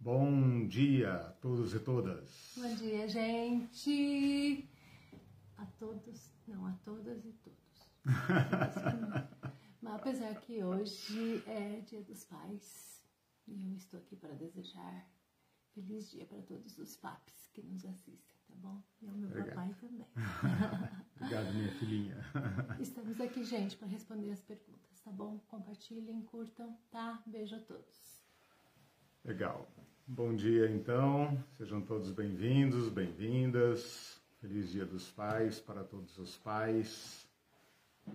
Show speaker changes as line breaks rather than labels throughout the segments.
Bom dia a todos e todas.
Bom dia, gente. A todos, não, a todas e todos. Mas apesar que hoje é Dia dos Pais, e eu estou aqui para desejar feliz dia para todos os papis que nos assistem, tá bom? E ao meu
Obrigado.
papai também.
Obrigado, minha filhinha.
Estamos aqui, gente, para responder as perguntas, tá bom? Compartilhem, curtam, tá? Beijo a todos.
Legal. Bom dia, então. Sejam todos bem-vindos, bem-vindas. Feliz Dia dos Pais para todos os pais,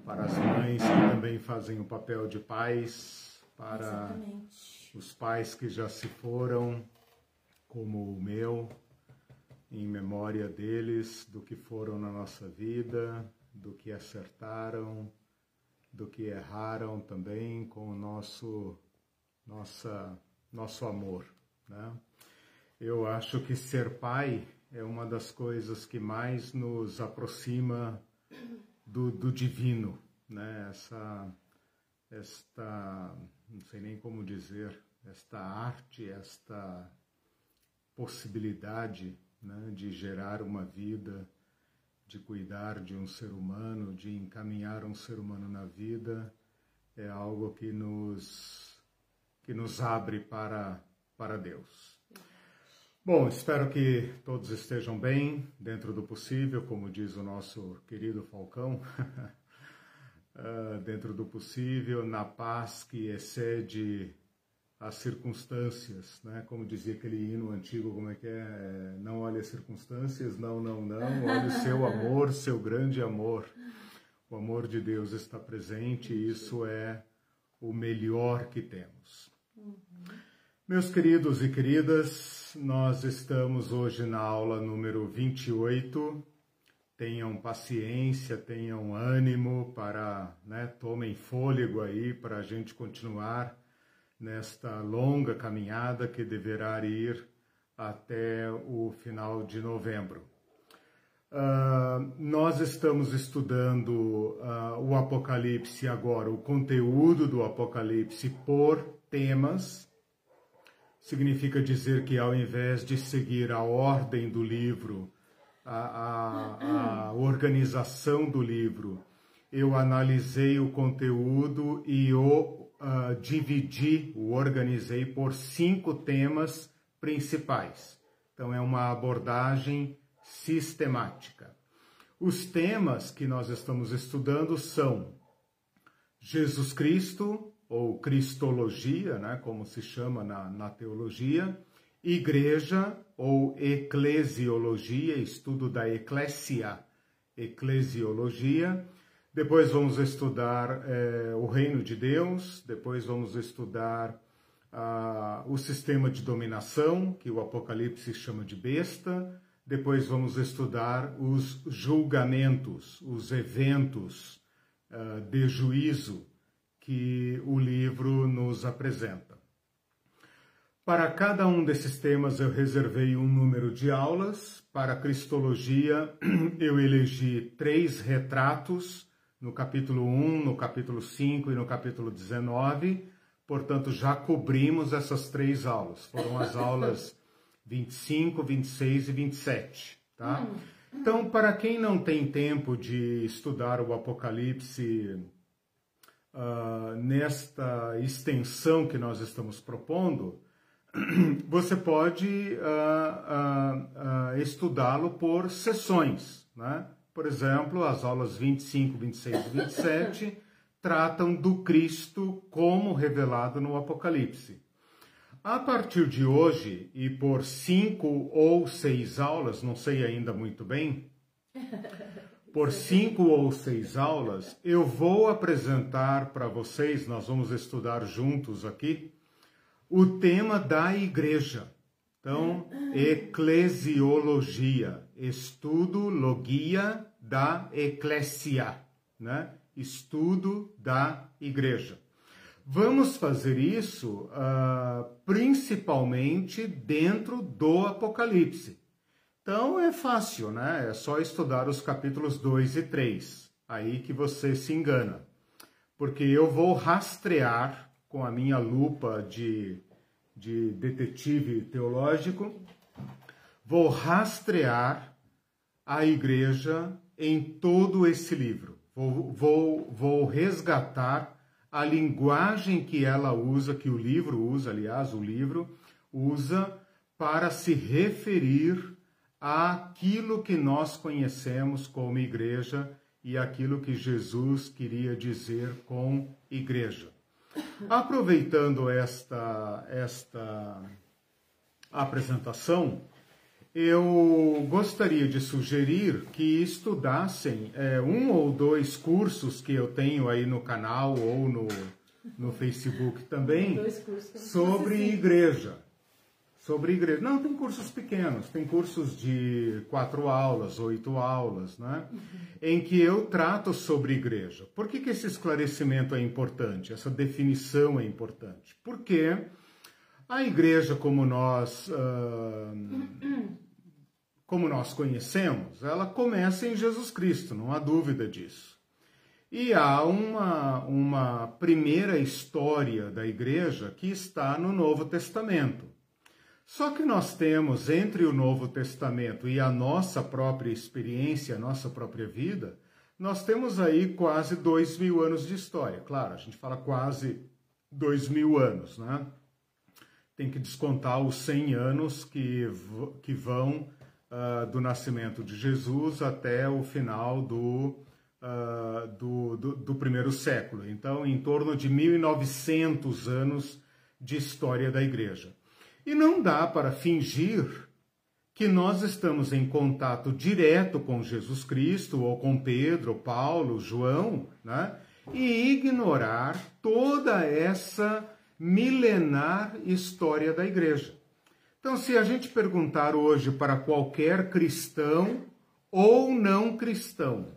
para as mães que também fazem o papel de pais, para
Exatamente.
os pais que já se foram, como o meu, em memória deles, do que foram na nossa vida, do que acertaram, do que erraram também com o nosso, nossa, nosso amor. Né? Eu acho que ser pai é uma das coisas que mais nos aproxima do, do divino, né? Essa, esta, não sei nem como dizer, esta arte, esta possibilidade né, de gerar uma vida, de cuidar de um ser humano, de encaminhar um ser humano na vida, é algo que nos, que nos abre para, para Deus. Bom, espero que todos estejam bem, dentro do possível, como diz o nosso querido Falcão, uh, dentro do possível, na paz que excede as circunstâncias, né? Como dizia aquele hino antigo, como é que é? Não olhe as circunstâncias, não, não, não, olhe o seu amor, seu grande amor. O amor de Deus está presente e isso é o melhor que temos. Meus queridos e queridas, nós estamos hoje na aula número 28. Tenham paciência, tenham ânimo para, né, tomem fôlego aí para a gente continuar nesta longa caminhada que deverá ir até o final de novembro. Uh, nós estamos estudando uh, o Apocalipse agora, o conteúdo do Apocalipse por temas. Significa dizer que ao invés de seguir a ordem do livro, a, a, a organização do livro, eu analisei o conteúdo e o uh, dividi, o organizei por cinco temas principais. Então, é uma abordagem sistemática. Os temas que nós estamos estudando são Jesus Cristo, ou Cristologia, né, como se chama na, na teologia, Igreja, ou Eclesiologia, estudo da Eclésia, Eclesiologia, depois vamos estudar é, o reino de Deus, depois vamos estudar ah, o sistema de dominação, que o Apocalipse chama de besta, depois vamos estudar os julgamentos, os eventos ah, de juízo que o livro nos apresenta. Para cada um desses temas eu reservei um número de aulas. Para Cristologia eu elegi três retratos no capítulo 1, no capítulo 5 e no capítulo 19. Portanto, já cobrimos essas três aulas. Foram as aulas 25, 26 e 27, tá? Hum. Então, para quem não tem tempo de estudar o Apocalipse uh, nesta extensão que nós estamos propondo, você pode uh, uh, estudá-lo por sessões, né? Por exemplo, as aulas 25, 26 e 27 tratam do Cristo como revelado no Apocalipse. A partir de hoje, e por cinco ou seis aulas, não sei ainda muito bem, por cinco ou seis aulas, eu vou apresentar para vocês, nós vamos estudar juntos aqui, o tema da igreja. Então, eclesiologia, estudo, logia da eclésia, né? estudo da igreja. Vamos fazer isso uh, principalmente dentro do Apocalipse. Então é fácil, né? É só estudar os capítulos 2 e 3. Aí que você se engana. Porque eu vou rastrear com a minha lupa de de detetive teológico, vou rastrear a igreja em todo esse livro. Vou, vou, vou resgatar a linguagem que ela usa, que o livro usa, aliás, o livro usa para se referir àquilo que nós conhecemos como igreja e aquilo que Jesus queria dizer com igreja. Aproveitando esta, esta apresentação, eu gostaria de sugerir que estudassem é, um ou dois cursos que eu tenho aí no canal ou no, no Facebook também sobre igreja. Sobre igreja. Não, tem cursos pequenos, tem cursos de quatro aulas, oito aulas, né? Uhum. Em que eu trato sobre igreja. Por que, que esse esclarecimento é importante? Essa definição é importante? Porque a igreja, como nós. Uh, como nós conhecemos, ela começa em Jesus Cristo, não há dúvida disso. E há uma, uma primeira história da igreja que está no Novo Testamento. Só que nós temos entre o Novo Testamento e a nossa própria experiência, a nossa própria vida, nós temos aí quase dois mil anos de história. Claro, a gente fala quase dois mil anos, né? Tem que descontar os 100 anos que, que vão uh, do nascimento de Jesus até o final do, uh, do, do, do, primeiro século. Então, em torno de 1900 anos de história da igreja. E não dá para fingir que nós estamos em contato direto com Jesus Cristo, ou com Pedro, Paulo, João, né? e ignorar toda essa milenar história da igreja. Então, se a gente perguntar hoje para qualquer cristão ou não cristão,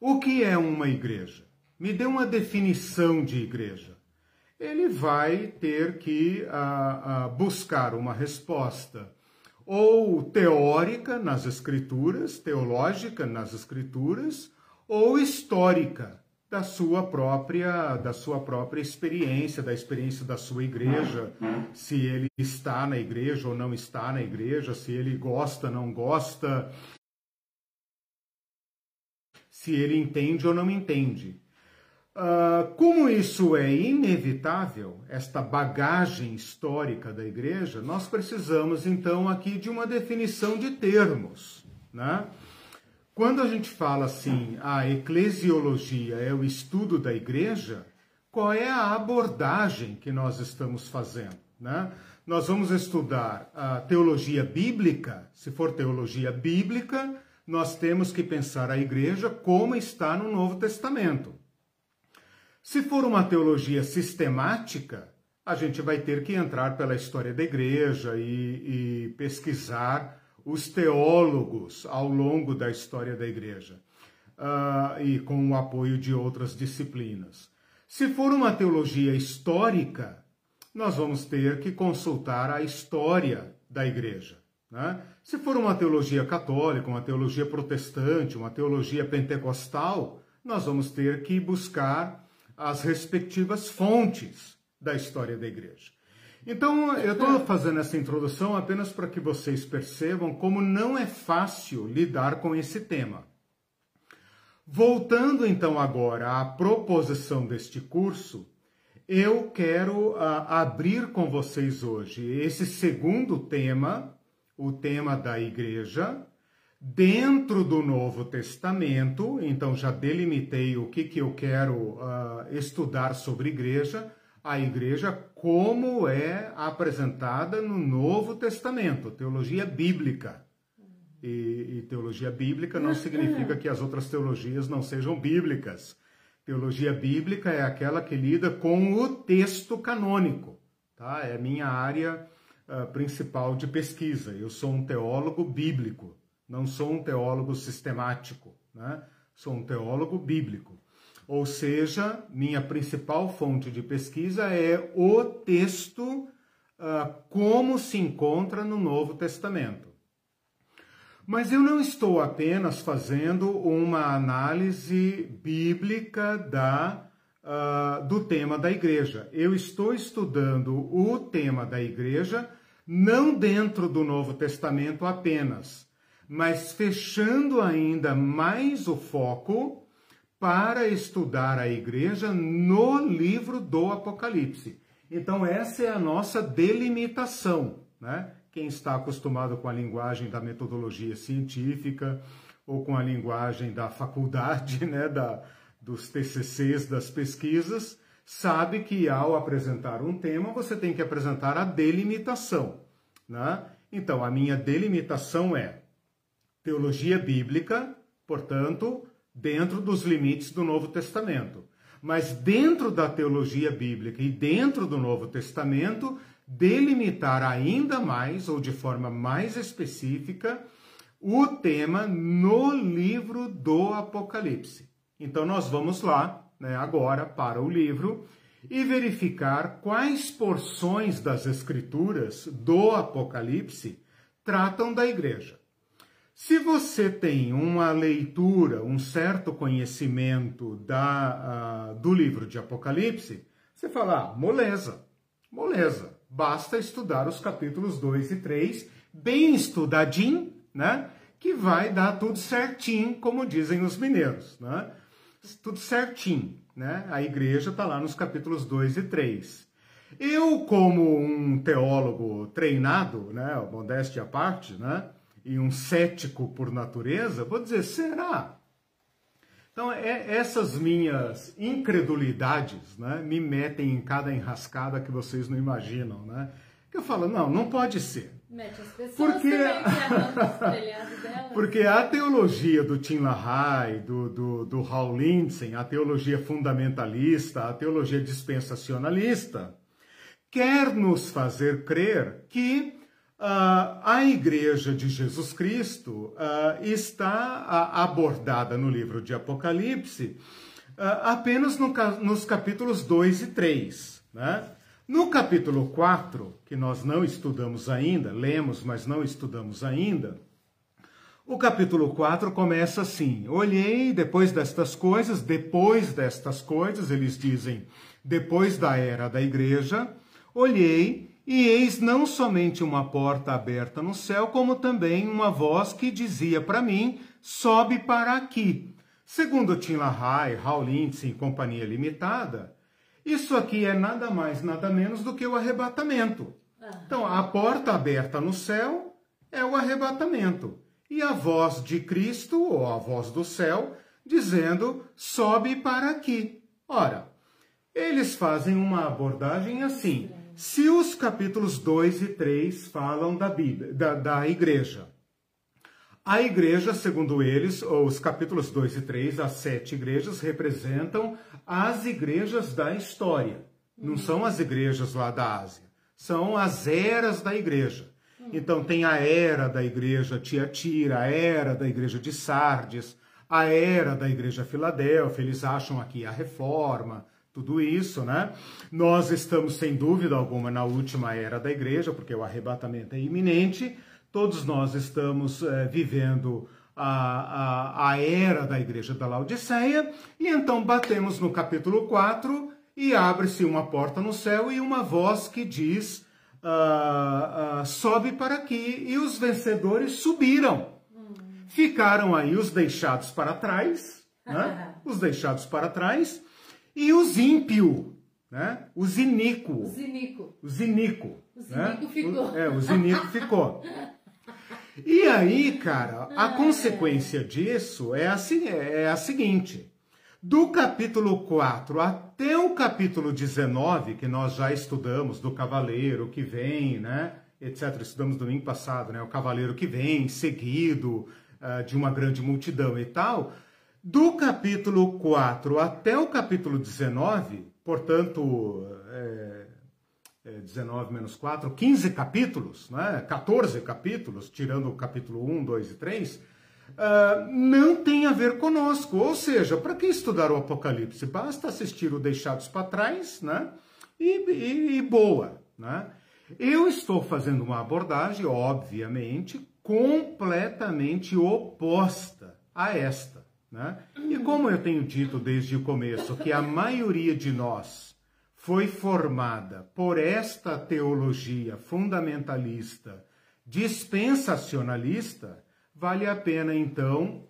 o que é uma igreja? Me dê uma definição de igreja. Ele vai ter que uh, uh, buscar uma resposta ou teórica nas escrituras, teológica nas escrituras, ou histórica da sua própria da sua própria experiência, da experiência da sua igreja, se ele está na igreja ou não está na igreja, se ele gosta, não gosta, se ele entende ou não entende. Uh, como isso é inevitável, esta bagagem histórica da igreja, nós precisamos então aqui de uma definição de termos, né? Quando a gente fala assim, a eclesiologia é o estudo da igreja, qual é a abordagem que nós estamos fazendo? Né? Nós vamos estudar a teologia bíblica. Se for teologia bíblica, nós temos que pensar a igreja como está no Novo Testamento. Se for uma teologia sistemática, a gente vai ter que entrar pela história da igreja e, e pesquisar os teólogos ao longo da história da igreja uh, e com o apoio de outras disciplinas. Se for uma teologia histórica, nós vamos ter que consultar a história da igreja. Né? Se for uma teologia católica, uma teologia protestante, uma teologia pentecostal, nós vamos ter que buscar as respectivas fontes da história da igreja. Então, eu estou fazendo essa introdução apenas para que vocês percebam como não é fácil lidar com esse tema. Voltando então agora à proposição deste curso, eu quero uh, abrir com vocês hoje esse segundo tema, o tema da igreja, dentro do Novo Testamento. Então, já delimitei o que, que eu quero uh, estudar sobre igreja a igreja como é apresentada no Novo Testamento, teologia bíblica. E, e, teologia bíblica não significa que as outras teologias não sejam bíblicas. Teologia bíblica é aquela que lida com o texto canônico. Tá? É minha área uh, principal de pesquisa. Eu sou um teólogo bíblico, não sou um teólogo sistemático. Né? Sou um teólogo bíblico. Ou seja, minha principal fonte de pesquisa é o texto uh, como se encontra no Novo Testamento. Mas eu não estou apenas fazendo uma análise bíblica da, uh, do tema da igreja. Eu estou estudando o tema da igreja não dentro do Novo Testamento apenas, mas fechando ainda mais o foco para estudar a igreja no livro do Apocalipse. Então, essa é a nossa delimitação. Né? Quem está acostumado com a linguagem da metodologia científica ou com a linguagem da faculdade, né, da, dos TCCs, das pesquisas, sabe que ao apresentar um tema, você tem que apresentar a delimitação. Né? Então, a minha delimitação é teologia bíblica, portanto, dentro dos limites do Novo Testamento. Mas dentro da teologia bíblica e dentro do Novo Testamento, delimitar ainda mais, ou de forma mais específica, o tema no livro do Apocalipse. Então, nós vamos lá, né, agora, para o livro e verificar quais porções das Escrituras do Apocalipse tratam da igreja. Se você tem uma leitura, um certo conhecimento da, uh, do livro de Apocalipse, você fala, ah, moleza, moleza, basta estudar os capítulos 2 e 3, bem estudadinho, né? Que vai dar tudo certinho, como dizem os mineiros, né? Tudo certinho né? A igreja está lá nos capítulos 2 e 3. Eu, como um teólogo treinado, né, modéstia à parte, né, e um cético por natureza, vou dizer, será? Então, é, essas minhas incredulidades né, me metem em cada enrascada que vocês não imaginam. Né? Que eu falo, não, não pode ser.
Mete as pessoas porque...
Porque a teologia do Tim LaHaye, do, do, do Hal Lindsey, a teologia fundamentalista, a teologia dispensacionalista, quer nos fazer crer que uh, a Igreja de Jesus Cristo uh, está uh, abordada no livro de Apocalipse apenas no, nos capítulos 2 e 3. Né? No capítulo 4, que nós não estudamos ainda, lemos, mas não estudamos ainda, o capítulo 4 começa assim: Olhei depois destas coisas, depois destas coisas, eles dizem, depois da era da igreja, olhei e eis não somente uma porta aberta no céu, como também uma voz que dizia para mim: sobe para aqui. Segundo Tim LaHaye, Hal Lindsey e Companhia Limitada, isso aqui é nada mais, nada menos do que o arrebatamento. Então, a porta aberta no céu é o arrebatamento. E a voz de Cristo, ou a voz do céu, dizendo: sobe para aqui. Ora, eles fazem uma abordagem assim. Se os capítulos 2 e 3 falam da, Bíblia, da, da igreja, a igreja, segundo eles, os capítulos 2 e 3, as sete igrejas, representam as igrejas da história. Não são as igrejas lá da Ásia, são as eras da igreja. Então tem a era da igreja Tiatira, a era da igreja de Sardes, a era da igreja Filadélfia, eles acham aqui a reforma, tudo isso, né? Nós estamos sem dúvida alguma na última era da igreja, porque o arrebatamento é iminente, Todos nós estamos é, vivendo a, a, a era da igreja da Laodiceia, e então batemos no capítulo 4 e abre-se uma porta no céu e uma voz que diz: uh, uh, sobe para aqui, e os vencedores subiram. Ficaram aí os deixados para trás, né? os deixados para trás, e os ímpios, né? os iníquos.
Os iníquos.
Os iníquos.
Os né? ficou.
É, os iníquos ficou. E aí, cara, a consequência disso é a, é a seguinte: do capítulo 4 até o capítulo 19, que nós já estudamos, do cavaleiro que vem, né? Etc. Estudamos domingo passado, né? O cavaleiro que vem, seguido uh, de uma grande multidão e tal. Do capítulo 4 até o capítulo 19, portanto, é, 19 menos 4, 15 capítulos, né? 14 capítulos, tirando o capítulo 1, 2 e 3, uh, ah, não tem a ver conosco. Ou seja, para que estudar o Apocalipse? Basta assistir o Deixados para Trás né? e, e, e boa. Né? Eu estou fazendo uma abordagem, obviamente, completamente oposta a esta. Né? E como eu tenho dito desde o começo que a maioria de nós foi formada por esta teologia fundamentalista, dispensacionalista, vale a pena então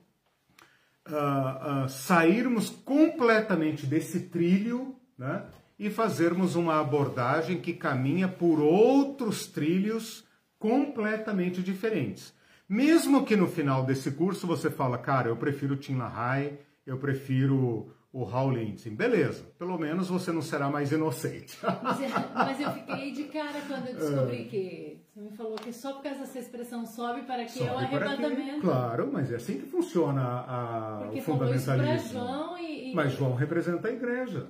uh, uh, sairmos completamente desse trilho né, e fazermos uma abordagem que caminha por outros trilhos completamente diferentes. Mesmo que no final desse curso você fala, cara, eu prefiro Tim LaHaye, eu prefiro o Raul Lindsay. Beleza, pelo menos você não será mais inocente.
Mas, mas eu fiquei de cara quando eu descobri que você me falou que só por causa dessa expressão sobe para que sobe é o arrebatamento.
Claro, mas é assim que funciona a,
Porque
o fundamentalismo.
João e,
e... Mas João representa a igreja.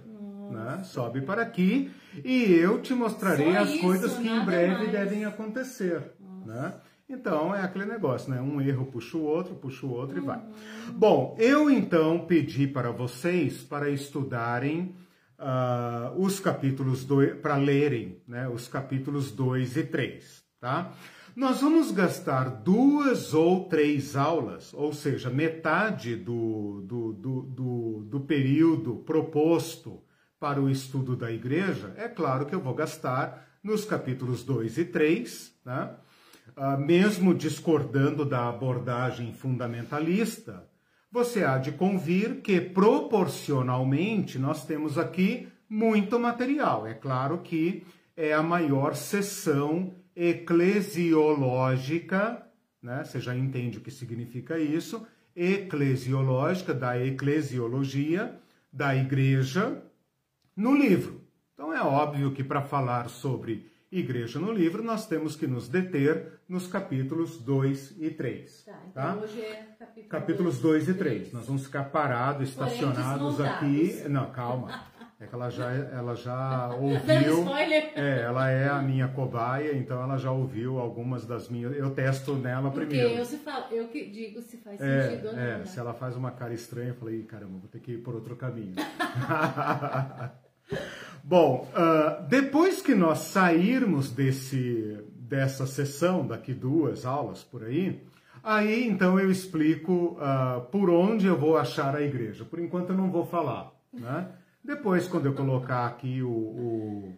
Né? Sobe para aqui e eu te mostrarei só as isso, coisas que em breve mais. devem acontecer. Né? Então é aquele negócio, né? Um erro puxa o outro, puxa o outro uhum. e vai. Uhum. Bom, eu então pedi para vocês para estudarem uh, os capítulos 2, para lerem né, os capítulos 2 e 3, tá? Nós vamos gastar duas ou três aulas, ou seja, metade do, do, do, do, do período proposto para o estudo da igreja. É claro que eu vou gastar nos capítulos 2 e 3, né? Uh, mesmo discordando da abordagem fundamentalista, você há de convir que proporcionalmente nós temos aqui muito material. É claro que é a maior sessão eclesiológica, né? Você já entende o que significa isso? Eclesiológica da eclesiologia da igreja no livro. Então é óbvio que para falar sobre Igreja no Livro, nós temos que nos deter nos capítulos 2 e 3.
Tá, então tá? hoje é capítulo
capítulos 2 e 3. Nós vamos ficar parados, estacionados aqui. Não, calma. É que ela já, ela já ouviu. É, ela é a minha cobaia, então ela já ouviu algumas das minhas. Eu testo nela
Porque
primeiro.
Eu, se falo, eu que digo se faz
é,
sentido ou não.
É,
né?
se ela faz uma cara estranha, eu falei, caramba, vou ter que ir por outro caminho. Bom, uh, depois que nós sairmos desse, dessa sessão, daqui duas aulas por aí, aí então eu explico uh, por onde eu vou achar a igreja. Por enquanto eu não vou falar, né? Depois, quando eu colocar aqui o, o,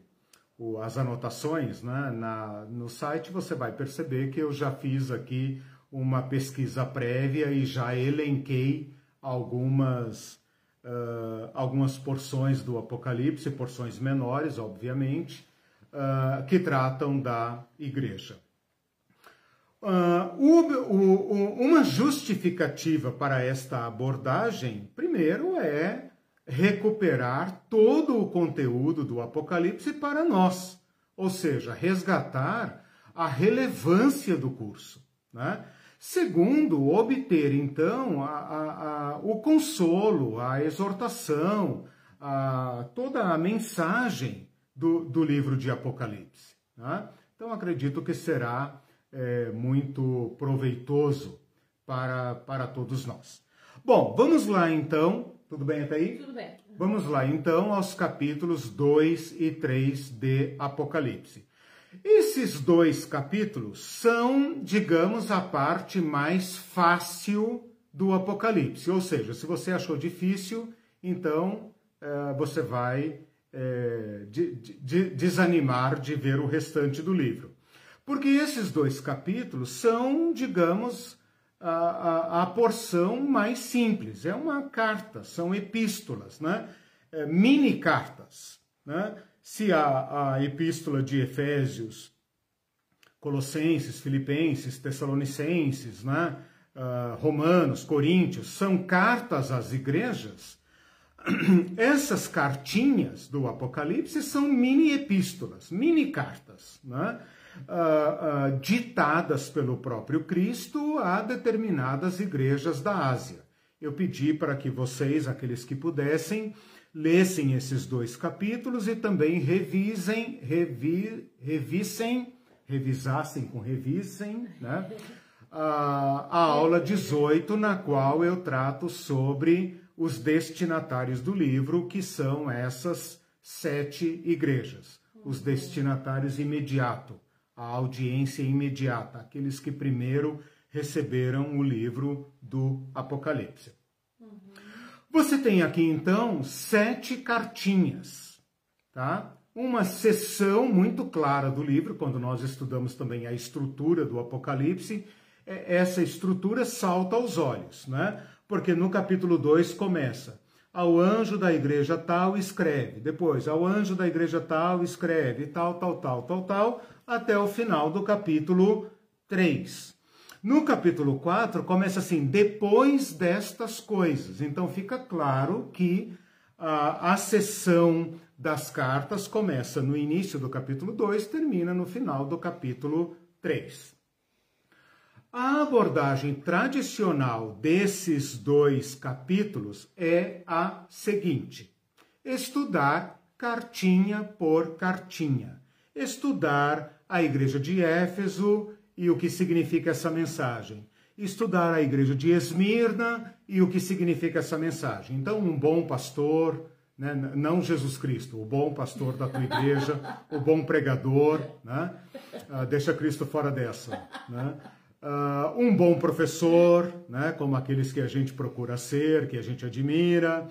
o, as anotações né, na, no site, você vai perceber que eu já fiz aqui uma pesquisa prévia e já elenquei algumas uh, algumas porções do Apocalipse, porções menores, obviamente, uh, que tratam da igreja. Uh, o, o, uma justificativa para esta abordagem, primeiro, é recuperar todo o conteúdo do Apocalipse para nós, ou seja, resgatar a relevância do curso. Né? Segundo, obter então a, a, a, o consolo, a exortação, toda a mensagem do, do livro de Apocalipse. Né? Então acredito que será é, muito proveitoso para, para todos nós. Bom, vamos lá então. Tudo bem até aí?
Tudo bem.
Vamos lá então aos capítulos 2 e 3 de Apocalipse. Esses dois capítulos são, digamos, a parte mais fácil do Apocalipse. Ou seja, se você achou difícil, então é, você vai é, de, de, desanimar de ver o restante do livro. Porque esses dois capítulos são, digamos, a, a, a porção mais simples. É uma carta, são epístolas, né? É, mini cartas. Né? Se a, a epístola de Efésios, Colossenses, Filipenses, Tessalonicenses, né, uh, Romanos, Coríntios, são cartas às igrejas, essas cartinhas do Apocalipse são mini epístolas, mini cartas, né, uh, uh, ditadas pelo próprio Cristo a determinadas igrejas da Ásia. Eu pedi para que vocês, aqueles que pudessem, lessem esses dois capítulos e também revisem, revi, revissem, revisassem com revisem, né? A, a aula 18, na qual eu trato sobre os destinatários do livro, que são essas sete igrejas. Os destinatários imediato, a audiência imediata, aqueles que primeiro receberam o livro do Apocalipse. Você tem aqui então sete cartinhas, tá? Uma seção muito clara do livro, quando nós estudamos também a estrutura do Apocalipse, é, essa estrutura salta aos olhos, né? Porque no capítulo 2 começa: ao anjo da igreja tal escreve, depois ao anjo da igreja tal escreve, tal, tal, tal, tal, tal, até o final do capítulo 3. No capítulo 4 começa assim, depois destas coisas. Então fica claro que a, a sessão das cartas começa no início do capítulo 2, termina no final do capítulo 3. A abordagem tradicional desses dois capítulos é a seguinte: estudar cartinha por cartinha, estudar a igreja de Éfeso e o que significa essa mensagem, estudar a igreja de Esmirna e o que significa essa mensagem. Então, um bom pastor, né? não Jesus Cristo, o bom pastor da tua igreja, o bom pregador, né? Uh, deixa Cristo fora dessa. Né? Uh, um bom professor, né, como aqueles que a gente procura ser, que a gente admira.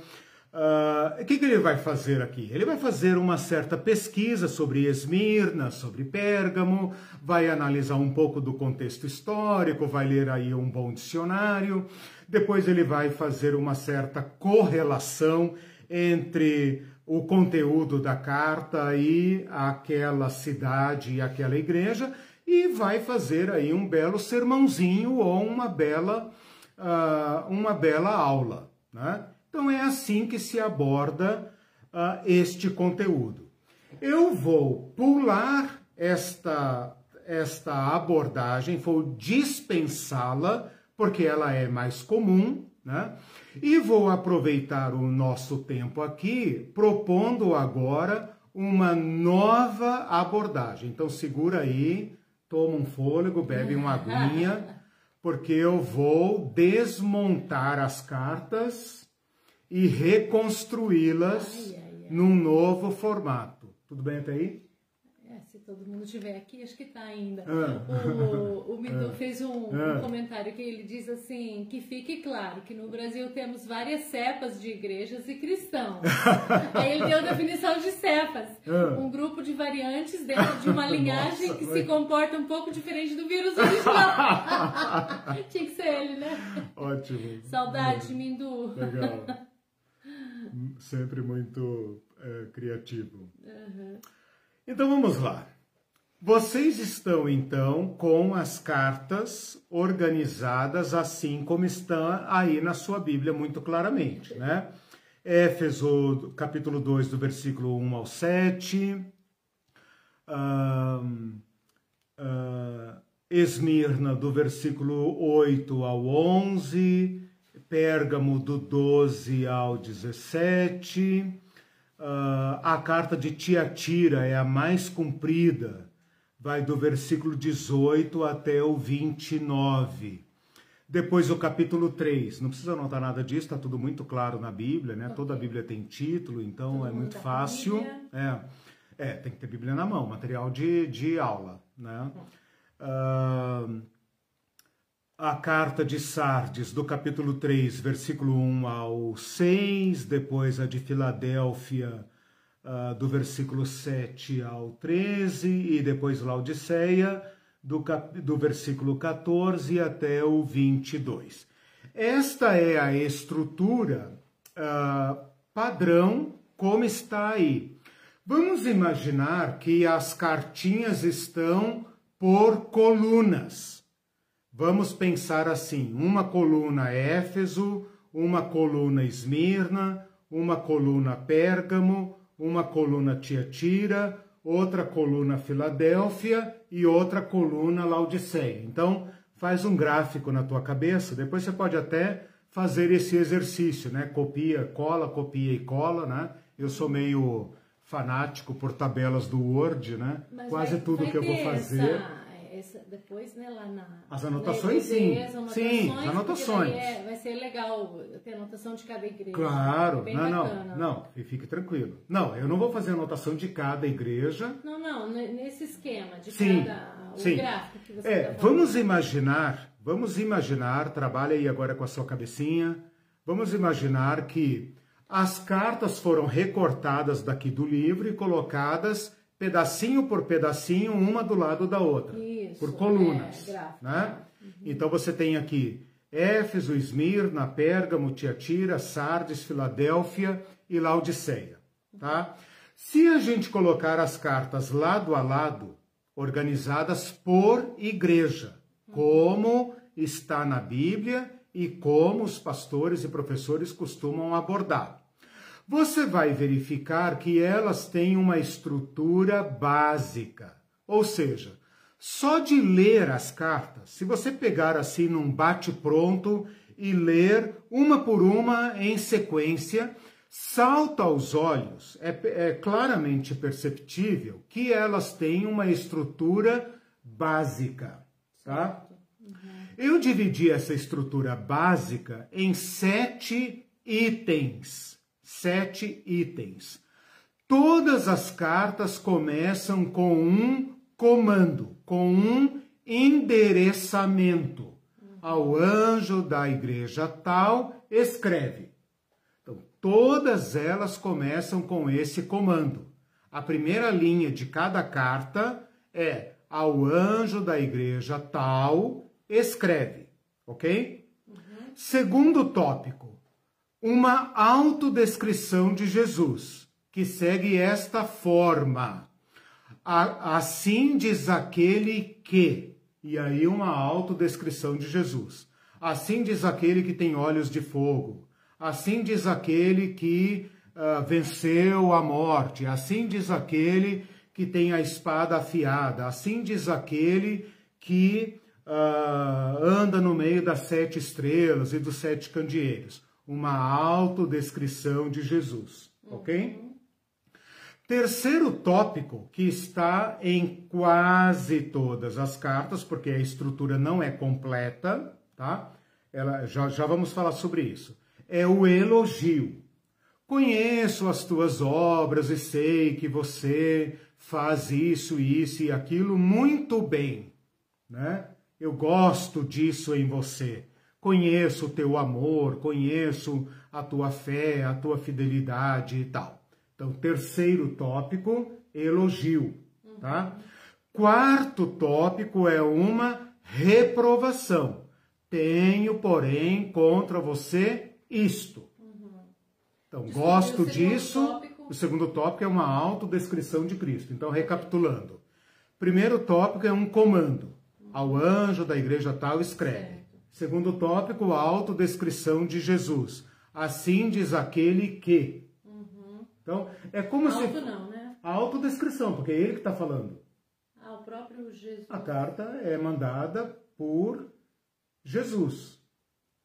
Uh, o que, que, ele vai fazer aqui? Ele vai fazer uma certa pesquisa sobre Esmirna, sobre Pérgamo, vai analisar um pouco do contexto histórico, vai ler aí um bom dicionário, depois ele vai fazer uma certa correlação entre o conteúdo da carta e aquela cidade e aquela igreja, e vai fazer aí um belo sermãozinho ou uma bela, uh, uma bela aula. Né? Então é assim que se aborda uh, este conteúdo. Eu vou pular esta, esta abordagem, vou dispensá-la, porque ela é mais comum, né? E vou aproveitar o nosso tempo aqui propondo agora uma nova abordagem. Então segura aí toma um fôlego, bebe uma aguinha, porque eu vou desmontar as cartas e reconstruí-las num novo formato. Tudo bem até aí?
se todo mundo estiver aqui, acho que está ainda. Ah. O, o Midu ah. fez um, ah. um, comentário que ele diz assim: que fique claro que no Brasil temos várias cepas de igrejas e cristãos. Aí ele deu a definição de cepas: ah. um grupo de variantes dentro de uma linhagem Nossa, que se comporta um pouco diferente do vírus original. Tinha que ser ele, né?
Ótimo.
Saudade, Mindu.
Legal. Sempre muito é, criativo.
Uhum.
Então vamos lá. Vocês estão então com as cartas organizadas assim como estão aí na sua Bíblia muito claramente, né? Éfeso, capítulo 2, do versículo 1 ao 7. Um, uh, Esmirna, do versículo 8 ao 11. Pérgamo, do 12 ao 17. Uh, a carta de Tiatira é a mais comprida, vai do versículo 18 até o 29. Depois o capítulo 3, não precisa anotar nada disso, está tudo muito claro na Bíblia, né? Toda a Bíblia tem título, então Todo é muito fácil. É, é, tem que ter Bíblia na mão, material de, de aula, né? Uh, a carta de Sardes, do capítulo 3, versículo 1 ao 6, depois a de Filadélfia, uh, do versículo 7 ao 13, e depois Laodiceia, do, cap... do versículo 14 até o 22. Esta é a estrutura uh, padrão, como está aí. Vamos imaginar que as cartinhas estão por colunas. Vamos pensar assim: uma coluna Éfeso, uma coluna Esmirna, uma coluna Pérgamo, uma coluna Tiatira, outra coluna Filadélfia e outra coluna Laodiceia. Então, faz um gráfico na tua cabeça, depois você pode até fazer esse exercício, né? Copia, cola, copia e cola, né? Eu sou meio fanático por tabelas do Word, né?
Mas
Quase
vai,
tudo
vai
que eu vou fazer.
Essa depois, né, lá na.
As anotações, sim.
As anotações,
sim, as anotações.
É, vai ser legal ter anotação de cada igreja.
Claro,
Bem
não,
bacana.
não, não, fique tranquilo. Não, eu não vou fazer anotação de cada igreja.
Não, não, nesse esquema, de
sim,
cada. O
sim.
gráfico que você
É,
tá
vamos imaginar, vamos imaginar, trabalha aí agora com a sua cabecinha, Vamos imaginar que as cartas foram recortadas daqui do livro e colocadas pedacinho por pedacinho, uma do lado da outra,
Isso,
por colunas.
é,
né? Então você tem aqui Éfeso, Esmirna, Pérgamo, Tiatira, Sardes, Filadélfia e Laodiceia. Tá? Se a gente colocar as cartas lado a lado, organizadas por igreja, como está na Bíblia e como os pastores e professores costumam abordar. Você vai verificar que elas têm uma estrutura básica, ou seja, só de ler as cartas, se você pegar assim num bate-pronto e ler uma por uma em sequência, salta aos olhos, é, é claramente perceptível que elas têm uma estrutura básica, tá? Eu dividi essa estrutura básica em sete itens. Sete itens. Todas as cartas começam com um comando, com um endereçamento. Ao anjo da igreja tal, escreve. Então, todas elas começam com esse comando. A primeira linha de cada carta é ao anjo da igreja tal, escreve, ok? Segundo tópico, uma autodescrição de Jesus, que segue esta forma. Assim diz aquele que, e aí uma autodescrição de Jesus. Assim diz aquele que tem olhos de fogo. Assim diz aquele que ah, venceu a morte. Assim diz aquele que tem a espada afiada. Assim diz aquele que ah, anda no meio das sete estrelas e dos sete candeeiros. Uma autodescrição de Jesus, ok? Terceiro tópico que está em quase todas as cartas, porque a estrutura não é completa, tá? Ela, já, já vamos falar sobre isso. É o elogio. Conheço as tuas obras e sei que você faz isso, isso e aquilo muito bem, né? Eu gosto disso em você. Conheço o teu amor, conheço a tua fé, a tua fidelidade e tal. Então, terceiro tópico, elogio, tá? Quarto tópico é uma reprovação. Tenho, porém, contra você isto. Então,
Descrever
gosto
o
disso.
tópico.
O segundo tópico é uma autodescrição de Cristo. Então, recapitulando. Primeiro tópico é um comando. Ao anjo da igreja tal, escreve.
Certo.
Segundo tópico, a autodescrição de Jesus. Assim diz aquele que. Então, é como
Alto
se.
não, né?
A autodescrição, porque é ele que está falando.
Ah, o próprio Jesus.
A carta é mandada por Jesus.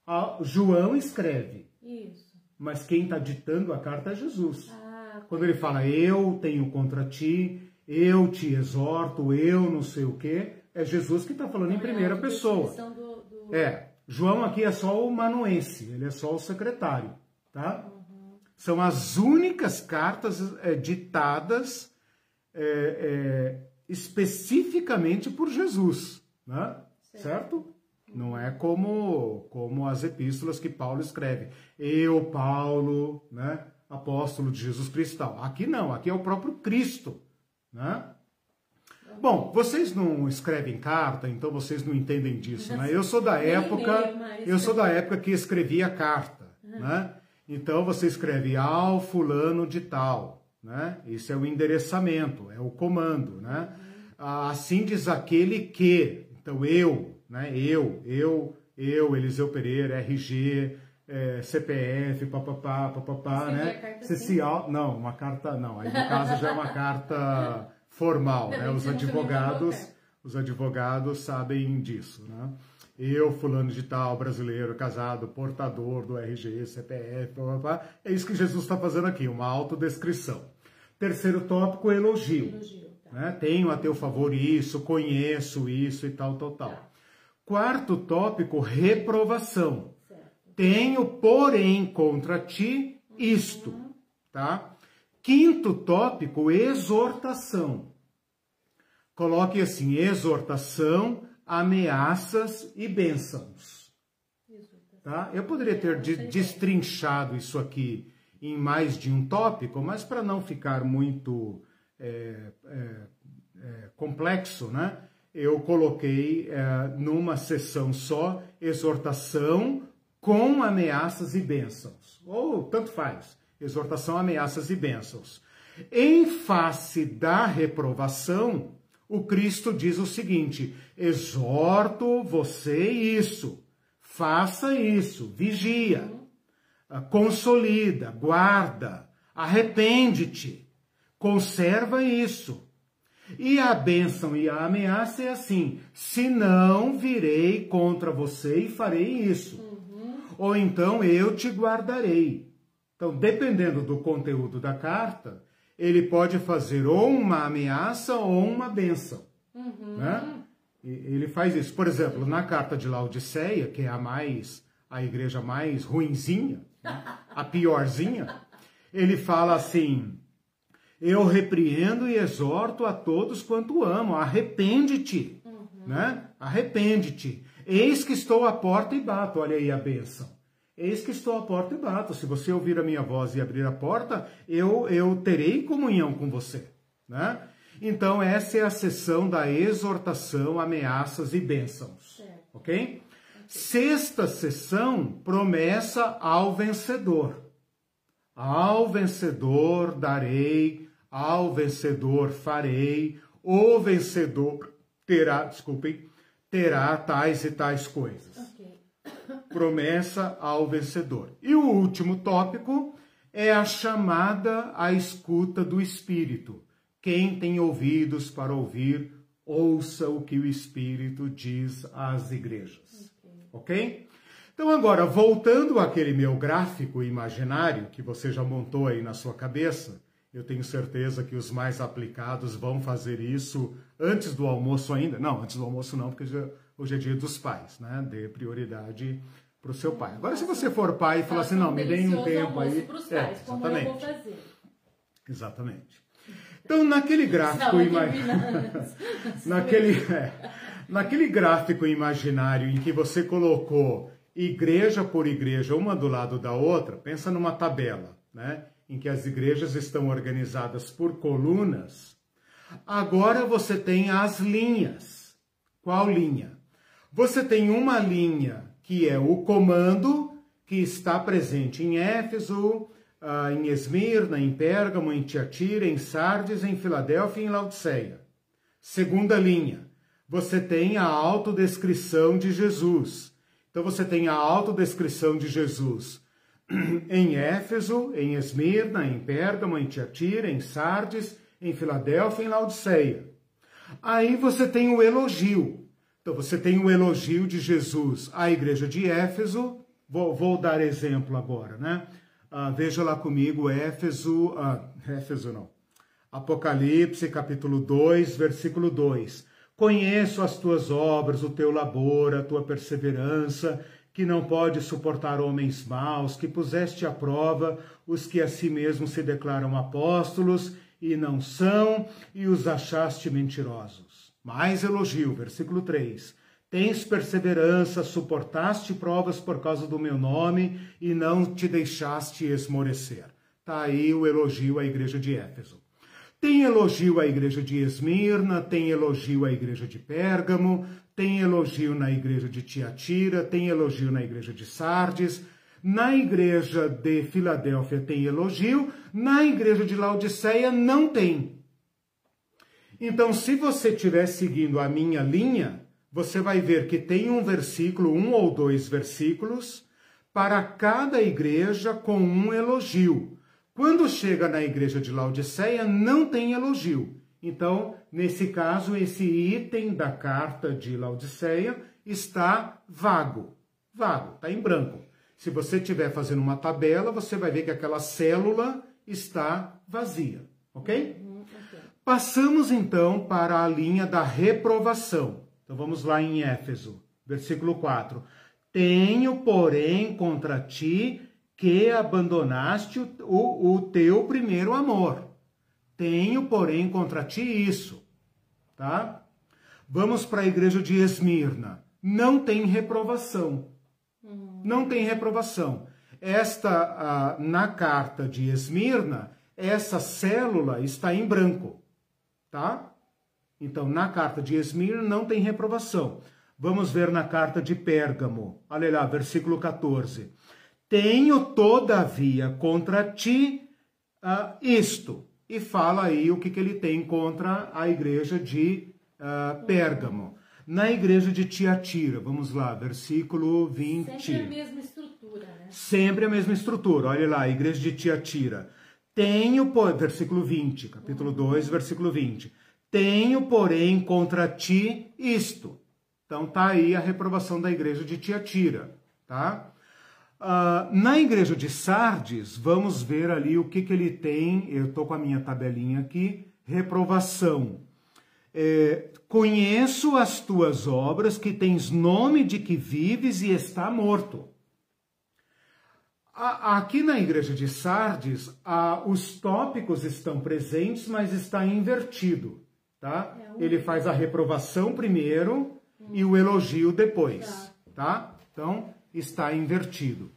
A- João escreve,
Isso.
mas quem está ditando a carta é Jesus.
Ah,
Quando ele fala, eu tenho contra ti, eu te exorto, eu não sei o quê, é Jesus que está falando em primeira pessoa.
Do, do...
É, João aqui é só o manuense, ele é só o secretário, tá? São as únicas cartas é, ditadas é, especificamente por Jesus, né? Certo? Não é como, como as epístolas que Paulo escreve. Eu, Paulo, né? Apóstolo de Jesus Cristo. Aqui não, aqui é o próprio Cristo, né? Bom, vocês não escrevem carta, então vocês não entendem disso, né? Eu sou da época, eu sou da época que escrevia carta, né? Então você escreve ao fulano de tal, né? Isso é o endereçamento, é o comando, né? Ah, Assim diz aquele que, então eu, né? Eu, eu, eu, Eliseu Pereira, RG, eh, CPF, papapá, papapá,
Escrever
né? au- não, uma carta não, aí no caso já é uma carta formal, né? Os
também
advogados, os advogados sabem disso, né? Eu, fulano de tal, brasileiro, casado, portador do RG, CPF, blá, blá, blá. é isso que Jesus está fazendo aqui, uma autodescrição. Terceiro tópico, elogio.
Elogio, tá.
Né? Tenho a teu favor isso, conheço isso e tal, tal, tal.
Tá.
Quarto tópico, reprovação.
Certo.
Tenho, porém, contra ti isto, tá? Quinto tópico, exortação. Coloque assim, exortação, ameaças e bênçãos. Tá? Eu poderia ter de, destrinchado isso aqui em mais de um tópico, mas para não ficar muito é, é, é, complexo, né? eu coloquei é, numa sessão só exortação com ameaças e bênçãos. Ou tanto faz, exortação, ameaças e bênçãos. Em face da reprovação, o Cristo diz o seguinte: exorto você isso, faça isso, vigia, consolida, guarda, arrepende-te, conserva isso. E a bênção e a ameaça é assim: se não virei contra você e farei isso. Uhum. Ou então eu te guardarei. Então, dependendo do conteúdo da carta, ele pode fazer ou uma ameaça ou uma bênção. Uhum. Né? Ele faz isso. Por exemplo, na carta de Laodiceia, que é a mais a igreja mais ruinzinha, né? a piorzinha, ele fala assim: eu repreendo e exorto a todos quanto amo. Arrepende-te, uhum. né? Arrepende-te. Eis que estou à porta e bato. Olha aí a bênção. Eis que estou à porta e bato. Se você ouvir a minha voz e abrir a porta, eu, eu terei comunhão com você, né? Então, essa é a sessão da exortação, ameaças e bênçãos. Ok? Sexta sessão, promessa ao vencedor. Ao vencedor darei ao vencedor farei, o vencedor terá, desculpem, terá tais e tais coisas. Promessa ao vencedor. E o último tópico é a chamada à escuta do Espírito. Quem tem ouvidos para ouvir, ouça o que o Espírito diz às igrejas. Ok? okay? Então, agora, voltando àquele meu gráfico imaginário que você já montou aí na sua cabeça, eu tenho certeza que os mais aplicados vão fazer isso antes do almoço ainda. Não, antes do almoço não, porque hoje é dia dos pais, né? Dê prioridade para o seu pai. Agora, se você for pai e falar assim, não, me deem um tempo aí.
É, pais, vou fazer.
Exatamente. Então, naquele gráfico imaginário. naquele, é, naquele gráfico imaginário em que você colocou igreja por igreja, uma do lado da outra, pensa numa tabela, né? em que as igrejas estão organizadas por colunas, agora você tem as linhas. Qual linha? Você tem uma linha que é o comando, que está presente em Éfeso, ah, em Esmirna, em Pérgamo, em Tiatira, em Sardes, em Filadélfia e em Laodiceia. Segunda linha, você tem a autodescrição de Jesus. Então você tem a autodescrição de Jesus em Éfeso, em Esmirna, em Pérgamo, em Tiatira, em Sardes, em Filadélfia em Laodiceia. Aí você tem o elogio. Então você tem o elogio de Jesus à igreja de Éfeso. Vou, vou dar exemplo agora, né? Ah, veja lá comigo Éfeso, ah, Éfeso não. Apocalipse, capítulo 2, versículo 2. Conheço as tuas obras, o teu labor, a tua perseverança que não pode suportar homens maus, que puseste à prova os que a si mesmos se declaram apóstolos e não são, e os achaste mentirosos. Mais elogio, versículo 3. Tens perseverança, suportaste provas por causa do meu nome e não te deixaste esmorecer. Está aí o elogio à igreja de Éfeso. Tem elogio à igreja de Esmirna, tem elogio à igreja de Pérgamo, tem elogio na igreja de Tiatira, tem elogio na igreja de Sardes, na igreja de Filadélfia tem elogio, na igreja de Laodiceia não tem. Então, se você estiver seguindo a minha linha, você vai ver que tem um versículo, um ou dois versículos, para cada igreja com um elogio. Quando chega na igreja de Laodiceia, não tem elogio. Então, nesse caso, esse item da carta de Laodiceia está vago. Vago, está em branco. Se você estiver fazendo uma tabela, você vai ver que aquela célula está vazia, ok? Uhum. Passamos então para a linha da reprovação. Então vamos lá em Éfeso, versículo 4. Tenho, porém, contra ti que abandonaste o, o, o teu primeiro amor. Tenho, porém, contra ti isso. Tá? Vamos para a igreja de Esmirna. Não tem reprovação. Não tem reprovação. Esta, na carta de Esmirna, essa célula está em branco, tá? Então, na carta de Esmirna não tem reprovação. Vamos ver na carta de Pérgamo. Olha lá, versículo 14. Tenho, todavia, contra ti uh, isto. E fala aí o que, que ele tem contra a igreja de uh, Pérgamo. Na igreja de Tiatira, vamos lá, versículo 20.
Sempre a mesma estrutura, né?
Sempre a mesma estrutura. Olha lá, igreja de Tiatira. Tenho, versículo 20, capítulo 2, versículo 20. Tenho, porém, contra ti isto. Então tá aí a reprovação da igreja de Tiatira, tá? Uh, na igreja de Sardes, vamos ver ali o que, que ele tem. Eu estou com a minha tabelinha aqui. Reprovação. É, Conheço as tuas obras, que tens nome de que vives e está morto. Aqui na igreja de Sardes, os tópicos estão presentes, mas está invertido. Tá? É Ele faz a reprovação primeiro e o elogio depois. Tá? tá? Então, está invertido.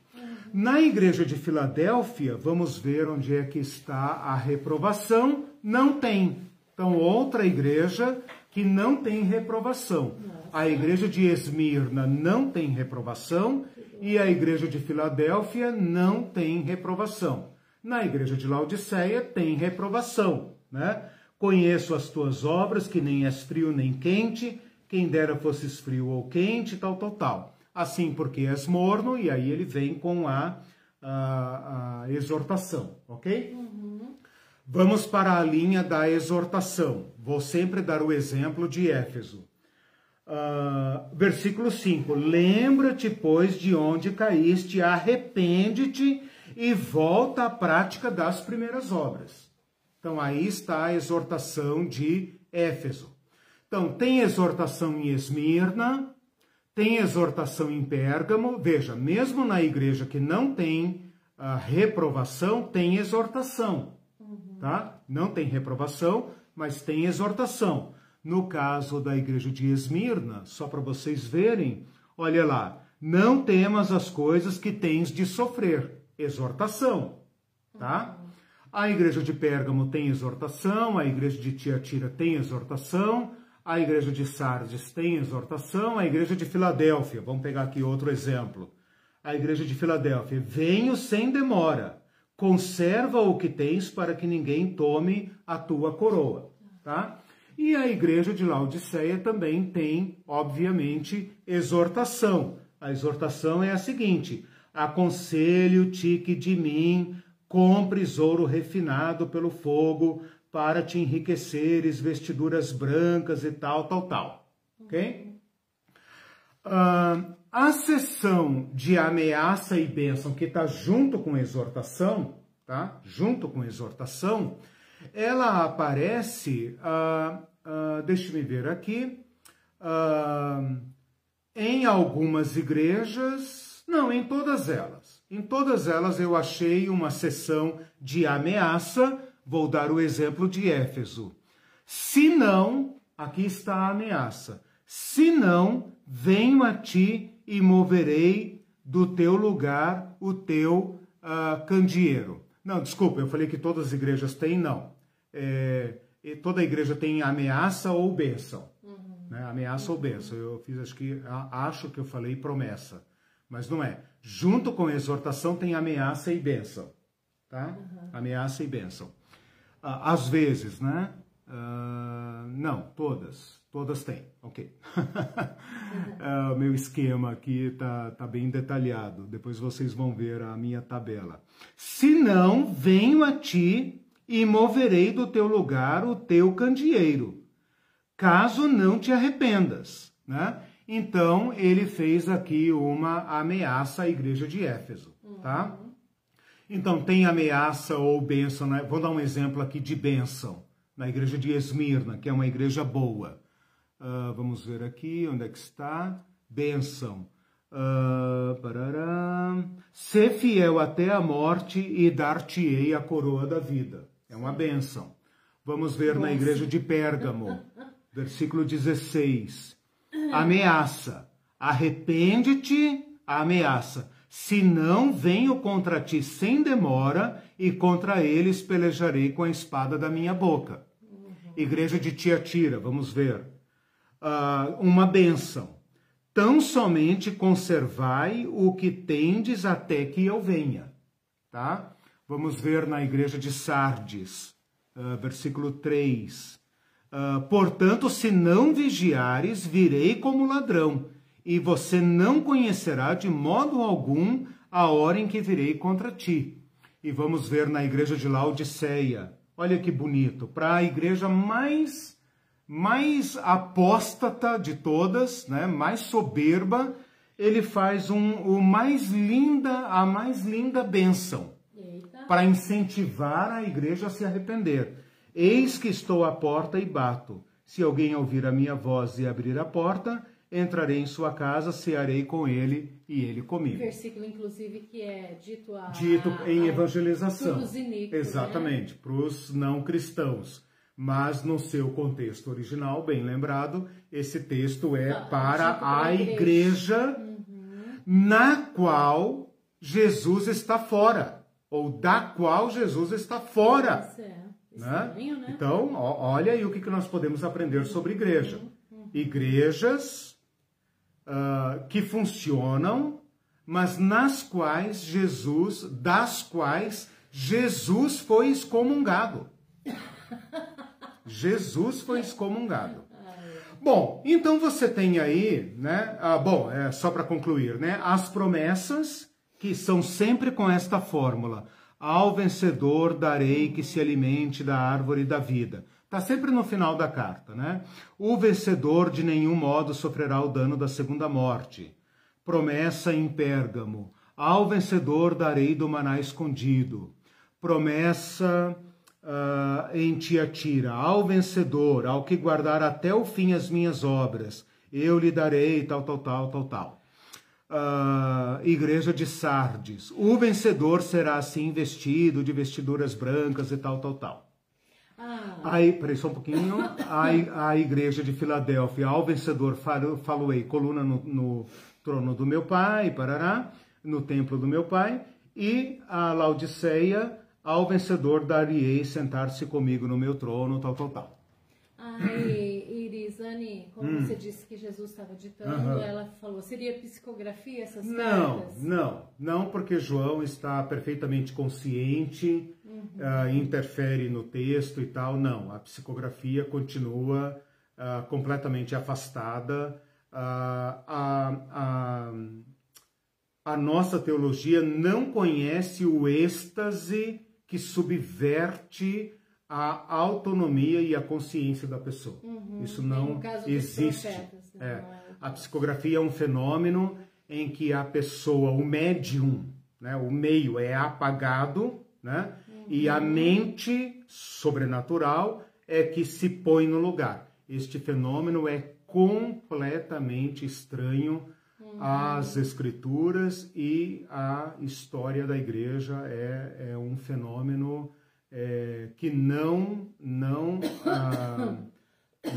Na igreja de Filadélfia, vamos ver onde é que está a reprovação. Não tem. Então, outra igreja que não tem reprovação. A igreja de Esmirna não tem reprovação e a igreja de Filadélfia não tem reprovação. Na igreja de Laodiceia tem reprovação, né? Conheço as tuas obras, que nem és frio nem quente, quem dera fosses frio ou quente, tal, tal, tal. Assim, porque és morno, e aí ele vem com a, a, a exortação, ok? Uhum. Vamos para a linha da exortação. Vou sempre dar o exemplo de Éfeso. Uh, versículo 5: Lembra-te, pois, de onde caíste, arrepende-te e volta à prática das primeiras obras. Então, aí está a exortação de Éfeso. Então, tem exortação em Esmirna, tem exortação em Pérgamo. Veja, mesmo na igreja que não tem uh, reprovação, tem exortação tá? Não tem reprovação, mas tem exortação. No caso da igreja de Esmirna, só para vocês verem, olha lá, não temas as coisas que tens de sofrer. Exortação, tá? A igreja de Pérgamo tem exortação, a igreja de Tiatira tem exortação, a igreja de Sardes tem exortação, a igreja de Filadélfia, vamos pegar aqui outro exemplo. A igreja de Filadélfia, venho sem demora conserva o que tens para que ninguém tome a tua coroa, tá? E a igreja de Laodiceia também tem, obviamente, exortação. A exortação é a seguinte: aconselho-te que de mim compres ouro refinado pelo fogo para te enriqueceres, vestiduras brancas e tal, tal, tal. Ok? Uh, a sessão de ameaça e bênção, que está junto com exortação, tá? Junto com exortação, ela aparece, uh, uh, deixa-me ver aqui, uh, em algumas igrejas, não, em todas elas. Em todas elas eu achei uma sessão de ameaça, vou dar o exemplo de Éfeso. Se não, aqui está a ameaça. Se não, venho a ti e moverei do teu lugar o teu uh, candeeiro. Não, desculpa, eu falei que todas as igrejas têm, não. É, toda igreja tem ameaça ou bênção. Uhum. Né? Ameaça uhum. ou bênção. Eu fiz, acho que, acho que eu falei promessa. Mas não é. Junto com a exortação tem ameaça e bênção. Tá? Uhum. Ameaça e bênção. Ah, às vezes, né? Uh, não, todas. Todas têm, ok. o meu esquema aqui está tá bem detalhado. Depois vocês vão ver a minha tabela. Se não, venho a ti e moverei do teu lugar o teu candeeiro, caso não te arrependas. Né? Então, ele fez aqui uma ameaça à igreja de Éfeso. Tá? Então, tem ameaça ou bênção. Né? Vou dar um exemplo aqui de bênção na igreja de Esmirna, que é uma igreja boa. Uh, vamos ver aqui onde é que está. Bênção. Uh. Ser fiel até a morte e dar-te-ei a coroa da vida. É uma bênção. Vamos ver Nossa. na igreja de Pérgamo, versículo 16. Ameaça. Arrepende-te, ameaça. Se não, venho contra ti sem demora, e contra eles pelejarei com a espada da minha boca. Uhum. Igreja de Tiatira, vamos ver. Uh, uma benção. Tão somente conservai o que tendes até que eu venha. Tá? Vamos ver na igreja de Sardes, uh, versículo 3. Uh, ah, Portanto, se não vigiares, virei como ladrão e você não conhecerá de modo algum a hora em que virei contra ti. E vamos ver na igreja de Laodiceia. Olha que bonito, para a igreja mais mais apóstata de todas, né, mais soberba, ele faz um, o mais linda, a mais linda bênção para incentivar a igreja a se arrepender. Eis que estou à porta e bato. Se alguém ouvir a minha voz e abrir a porta, entrarei em sua casa, cearei com ele e ele comigo.
Versículo, inclusive, que é dito, a,
dito em evangelização.
Para os iníquos,
Exatamente,
né?
para os não cristãos. Mas no seu contexto original, bem lembrado, esse texto é ah, para a igreja, igreja uhum. na qual Jesus está fora, ou da qual Jesus está fora.
Isso é.
Né? né? Então, olha aí o que nós podemos aprender sobre igreja. Uhum. uhum. Igrejas uh, que funcionam, mas nas quais Jesus, das quais Jesus foi excomungado. Jesus foi excomungado. Bom, então você tem aí, né? Ah, bom, é só para concluir, né? As promessas que são sempre com esta fórmula: ao vencedor darei que se alimente da árvore da vida. Está sempre no final da carta, né? O vencedor de nenhum modo sofrerá o dano da segunda morte. Promessa em Pérgamo. Ao vencedor darei do maná escondido. Promessa uh, em Tiatira. Ao vencedor, ao que guardar até o fim as minhas obras, eu lhe darei tal, tal, tal, tal, tal. Uh, igreja de Sardes. O vencedor será assim vestido de vestiduras brancas e tal, tal, tal.
Ah.
Aí, peraí só um pouquinho. A, a igreja de Filadélfia, ao vencedor faloei, coluna no, no, trono do meu pai, parará, no templo do meu pai. E a Laodiceia, ao vencedor darei sentar-se comigo no meu trono, tal, tal, tal.
Ai, Irisane, como hum. você disse que Jesus estava ditando, uhum. ela falou, seria psicografia essas
não, cartas? Não, não, não, porque João está perfeitamente consciente uh, interfere no texto e tal. Não, a psicografia continua uh, completamente afastada. Uh, a, a, a nossa teologia não conhece o êxtase que subverte a autonomia e a consciência da pessoa.
Uhum.
Isso não existe. Profetas, né? é. A psicografia é um fenômeno em que a pessoa, o médium, né, o meio é apagado, né, e a mente sobrenatural é que se põe no lugar. Este fenômeno é completamente estranho uhum. às escrituras e à história da igreja. É, é um fenômeno é, que não não ah,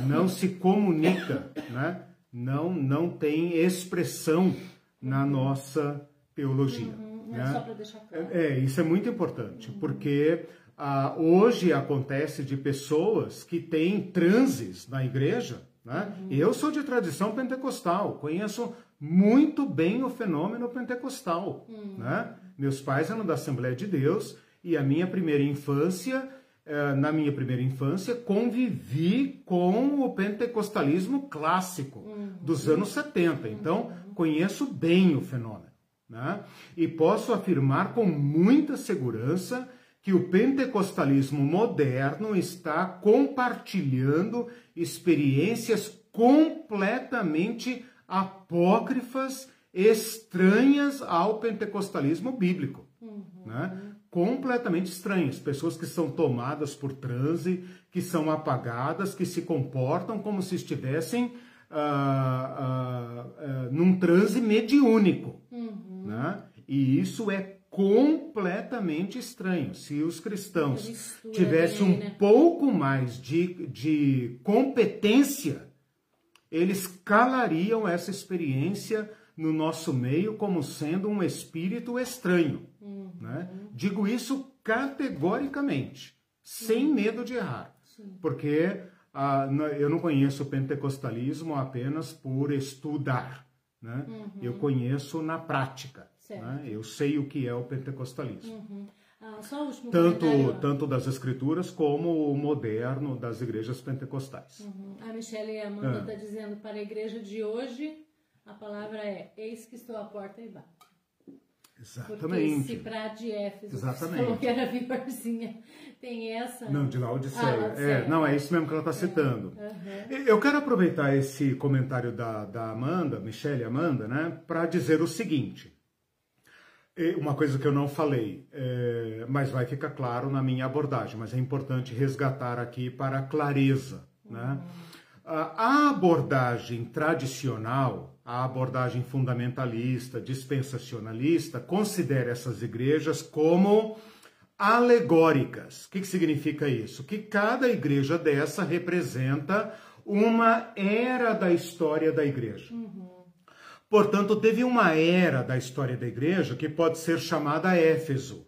não se comunica, né? Não não tem expressão na nossa teologia.
Uhum. Né? Para deixar claro.
É, é, isso é muito importante, uhum. porque ah, hoje acontece de pessoas que têm transes na igreja. Né? Uhum. Eu sou de tradição pentecostal, conheço muito bem o fenômeno pentecostal. Uhum. Né? Meus pais eram da Assembleia de Deus e a minha primeira infância, eh, na minha primeira infância, convivi com o pentecostalismo clássico uhum. dos anos 70. Então, uhum. conheço bem o fenômeno. Né? E posso afirmar com muita segurança que o pentecostalismo moderno está compartilhando experiências completamente apócrifas, estranhas ao pentecostalismo bíblico. Uhum. Né? Completamente estranhas. Pessoas que são tomadas por transe, que são apagadas, que se comportam como se estivessem ah, ah, ah, num transe mediúnico. Uhum. Né? E isso é completamente estranho. Se os cristãos tivessem um né? pouco mais de, de competência, eles calariam essa experiência no nosso meio como sendo um espírito estranho.
Uhum.
Né? Digo isso categoricamente, sem
Uhum.
medo de errar, porque ah, eu não conheço o pentecostalismo apenas por estudar. Né? Eu conheço na prática.
Uhum.
Né? Eu sei o que é o pentecostalismo.
Uhum. Ah,
Tanto,
comentário.
tanto das escrituras como o moderno das igrejas pentecostais.
Uhum. A Michelle Amanda
Ah.
está dizendo para a igreja de hoje, a palavra é eis que estou à porta e bato. Porque se
Exatamente.
para de Éfeso,
Exatamente.
falou que era viorzinha, tem essa...
Não, de Laodiceia.
Ah, Laodiceia.
É, não, é isso mesmo que ela está citando. Eu quero aproveitar esse comentário da, da Amanda, Michelle Amanda, né, para dizer o seguinte. Uma coisa que eu não falei, é, mas vai ficar claro na minha abordagem, mas é importante resgatar aqui para a clareza. Né? A abordagem tradicional, a abordagem fundamentalista, dispensacionalista, considera essas igrejas como alegóricas. O que, significa isso? Que cada igreja dessa representa uma era da história da igreja. Portanto, teve uma era da história da igreja que pode ser chamada Éfeso.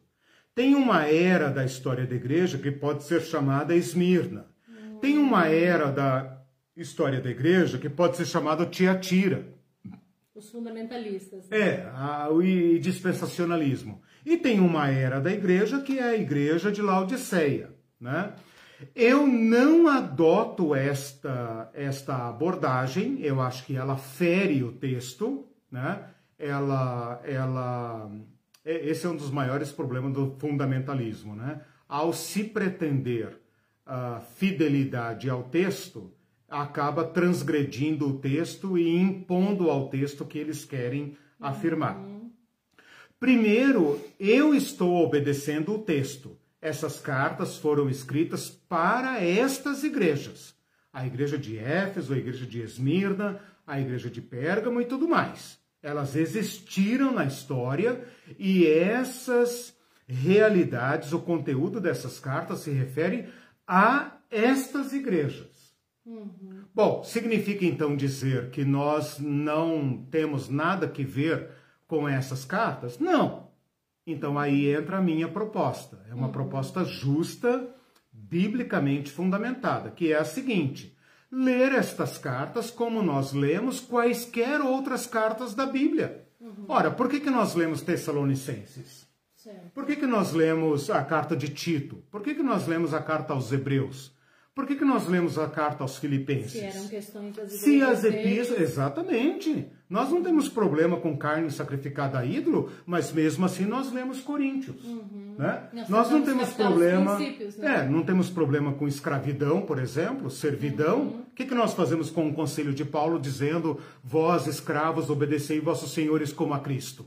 Tem uma era da história da igreja que pode ser chamada Esmirna. Tem uma era da história da igreja que pode ser chamada Tiatira.
Os fundamentalistas.
É, a, o dispensacionalismo. E tem uma era da igreja que é a igreja de Laodiceia, né? Eu não adoto esta, esta abordagem, eu acho que ela fere o texto, né? Ela, ela, é- esse é um dos maiores problemas do fundamentalismo, né? Ao se pretender a fidelidade ao texto, acaba transgredindo o texto e impondo ao texto que eles querem afirmar. Primeiro, eu estou obedecendo o texto. Essas cartas foram escritas para estas igrejas. A igreja de Éfeso, a igreja de Esmirna, a igreja de Pérgamo e tudo mais. Elas existiram na história e essas realidades, o conteúdo dessas cartas se refere a estas igrejas. Bom, significa então dizer que nós não temos nada que ver com essas cartas? Não. Então aí entra a minha proposta. É uma proposta justa, biblicamente fundamentada, que é a seguinte: ler estas cartas como nós lemos quaisquer outras cartas da Bíblia. Ora, por que, que nós lemos Tessalonicenses?
Certo.
Por que, que nós lemos a carta de Tito? Por que, que nós lemos a carta aos Hebreus? Por que, que nós lemos a carta aos Filipenses?
Se eram questões das
Se as
deles.
epístolas. Exatamente. Nós não temos problema com carne sacrificada a ídolo, mas mesmo assim nós lemos Coríntios. Né?
Nós
Nós não temos problema.
né?
É, não temos problema com escravidão, por exemplo, servidão.
Uhum.
O que, que nós fazemos com o conselho de Paulo dizendo: vós, escravos, obedecei vossos senhores como a Cristo?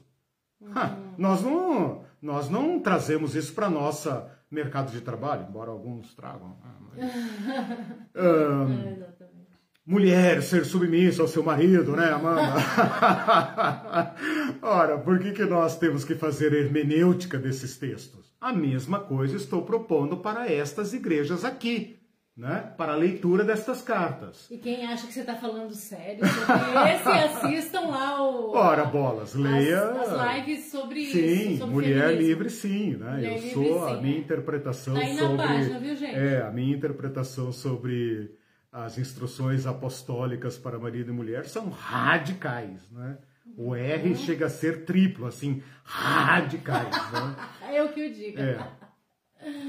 Uhum.
Ha, nós não. Nós não trazemos isso para nossa mercado de trabalho, embora alguns tragam. Ah, mas-
É, exatamente.
Mulher ser submissa ao seu marido, né, Amanda? Ora, por que, que nós temos que fazer hermenêutica desses textos? A mesma coisa estou propondo para estas igrejas aqui, né? Para a leitura destas cartas.
E quem acha que você está falando sério sobre esse, assistam lá o.
Ora, bolas, leia.
As, as lives sobre
Sim,
isso. Sobre
mulher
feminismo.
livre sim, né?
Mulher
Eu
livre,
sou a
sim,
minha
é.
interpretação
Tá aí na
sobre
página, viu, gente?
É, a minha interpretação sobre as instruções apostólicas para marido e mulher são radicais, né? O R
Uhum.
chega a ser triplo, assim, radicais, né?
É o que eu digo.
É,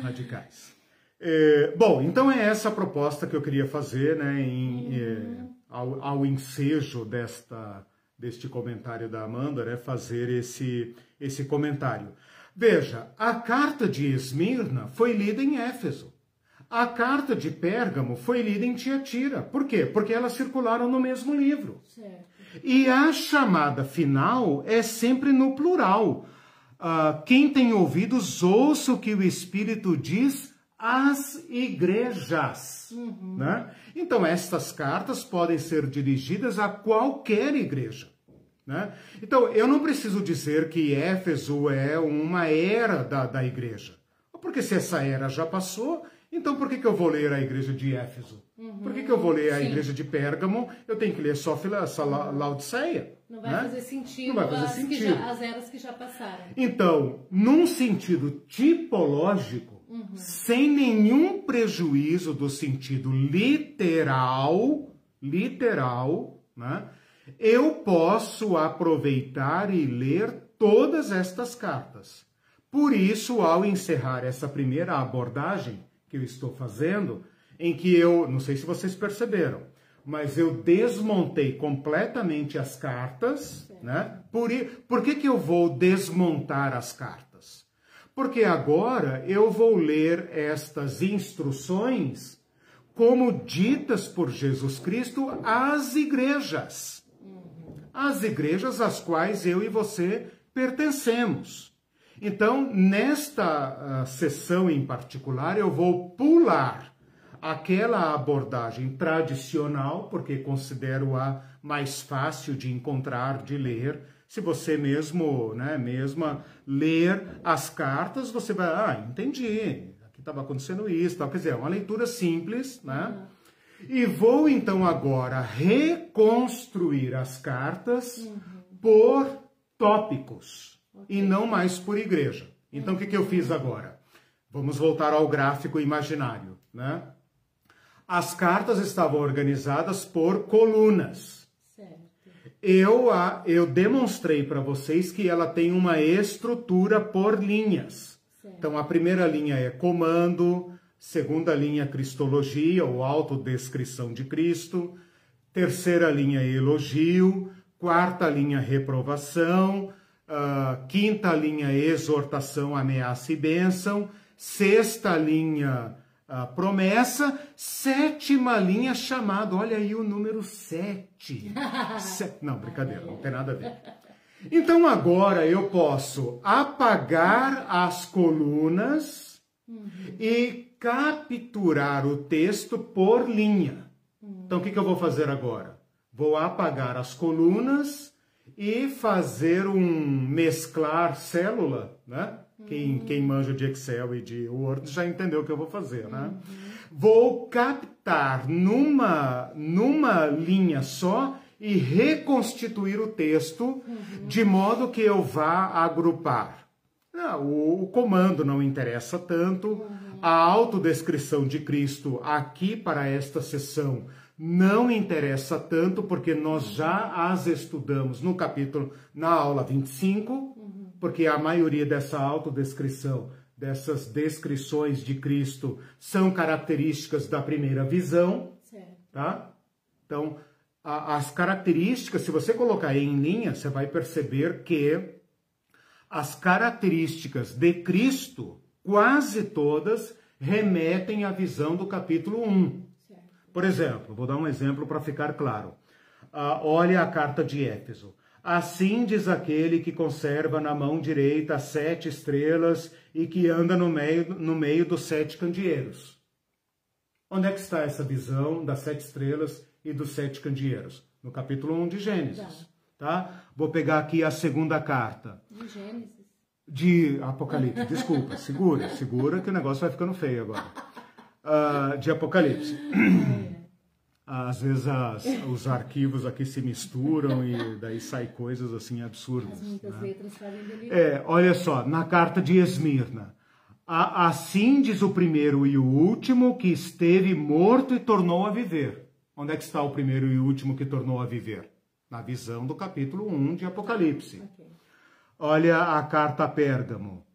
radicais. É, bom, então é essa a proposta que eu queria fazer, né, em, é, ao, ao ensejo desta, deste comentário da Amanda, né, fazer esse, esse comentário. Veja, a carta de Esmirna foi lida em Éfeso. A carta de Pérgamo foi lida em Tiatira. Por quê? Porque elas circularam no mesmo livro.
Certo.
E a chamada final é sempre no plural. Ah, quem tem ouvidos, ouça o que o Espírito diz às igrejas. Né? Então, estas cartas podem ser dirigidas a qualquer igreja. Né? Então, eu não preciso dizer que Éfeso é uma era da, da igreja. Porque se essa era já passou, Então por que, que eu vou ler a igreja de Éfeso? Uhum, por que, que eu vou ler a Sim. igreja de Pérgamo? Eu tenho que ler só essa Laodiceia.
Não vai né? fazer sentido, Não vai fazer as, sentido. Já, as eras que já passaram.
Então, num sentido tipológico, uhum. sem nenhum prejuízo do sentido literal, literal, né? eu posso aproveitar e ler todas estas cartas. Por isso, ao encerrar essa primeira abordagem que eu estou fazendo, em que eu, não sei se vocês perceberam, mas eu desmontei completamente as cartas, né? Por, por que, que eu vou desmontar as cartas? Porque agora eu vou ler estas instruções como ditas por Jesus Cristo às igrejas. As igrejas às quais eu e você pertencemos. Então, nesta uh, sessão em particular, eu vou pular aquela abordagem tradicional, porque considero a mais fácil de encontrar, de ler. Se você mesmo, né, mesma ler as cartas, você vai, ah, entendi, aqui estava acontecendo isso, tal. quer dizer, é uma leitura simples, né? Uhum. E vou então agora reconstruir as cartas uhum. por tópicos okay. e não mais por igreja. Então, o que, que eu fiz agora? Vamos voltar ao gráfico imaginário, né? As cartas estavam organizadas por colunas. Eu, a, eu demonstrei para vocês que ela tem uma estrutura por linhas. Certo. Então, a primeira linha é comando, segunda linha cristologia, ou autodescrição de Cristo, terceira linha elogio, quarta linha reprovação, uh, quinta linha exortação, ameaça e bênção, sexta linha a promessa, sétima linha chamada, olha aí o número sete. Não, brincadeira, não tem nada a ver. Então agora eu posso apagar as colunas uhum. e capturar o texto por linha. Então o que, que eu vou fazer agora? Vou apagar as colunas e fazer um mesclar célula, né? Quem, quem manja de Excel e de Word já entendeu o que eu vou fazer, né? Uhum. Vou captar numa, numa linha só e reconstituir o texto uhum. de modo que eu vá agrupar. Ah, o, o, comando não interessa tanto, uhum. a autodescrição de Cristo aqui para esta sessão não interessa tanto, porque nós já as estudamos no capítulo, na aula 25, porque a maioria dessa autodescrição, dessas descrições de Cristo, são características da primeira visão, certo. tá? Então, a, as características, se você colocar em linha, você vai perceber que as características de Cristo, quase todas, remetem à visão do capítulo 1. Certo. Por exemplo, vou dar um exemplo para ficar claro. Uh, olha a carta de Éfeso. Assim diz aquele que conserva na mão direita as sete estrelas e que anda no meio, no meio dos sete candeeiros. Onde é que está essa visão das sete estrelas e dos sete candeeiros? No capítulo 1 de Gênesis. Tá? Vou pegar aqui a segunda carta.
De Gênesis.
De Apocalipse, desculpa, segura, segura que o negócio vai ficando feio agora. Uh, de Apocalipse. Às vezes as, os arquivos aqui se misturam e daí sai coisas assim absurdas. né? É, olha só, na carta de Esmirna. Assim diz o primeiro e o último que esteve morto e tornou a viver. Onde é que está o primeiro e o último que tornou a viver? Na visão do capítulo 1 de Apocalipse. Okay. Olha a carta a Pérgamo.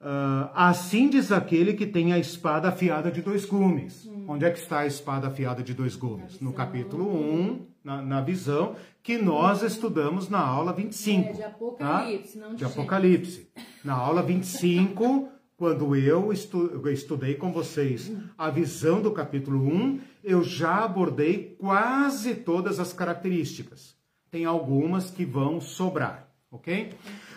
Uh, assim diz aquele que tem a espada afiada de dois gumes. Hum. Onde é que está a espada afiada de dois gumes? No capítulo 1, na, na, visão, que nós estudamos na aula 25. É,
de Apocalipse, tá? não de,
de Apocalipse. Na aula 25, quando eu, estu, eu estudei com vocês a visão do capítulo 1, eu já abordei quase todas as características. Tem algumas que vão sobrar, ok?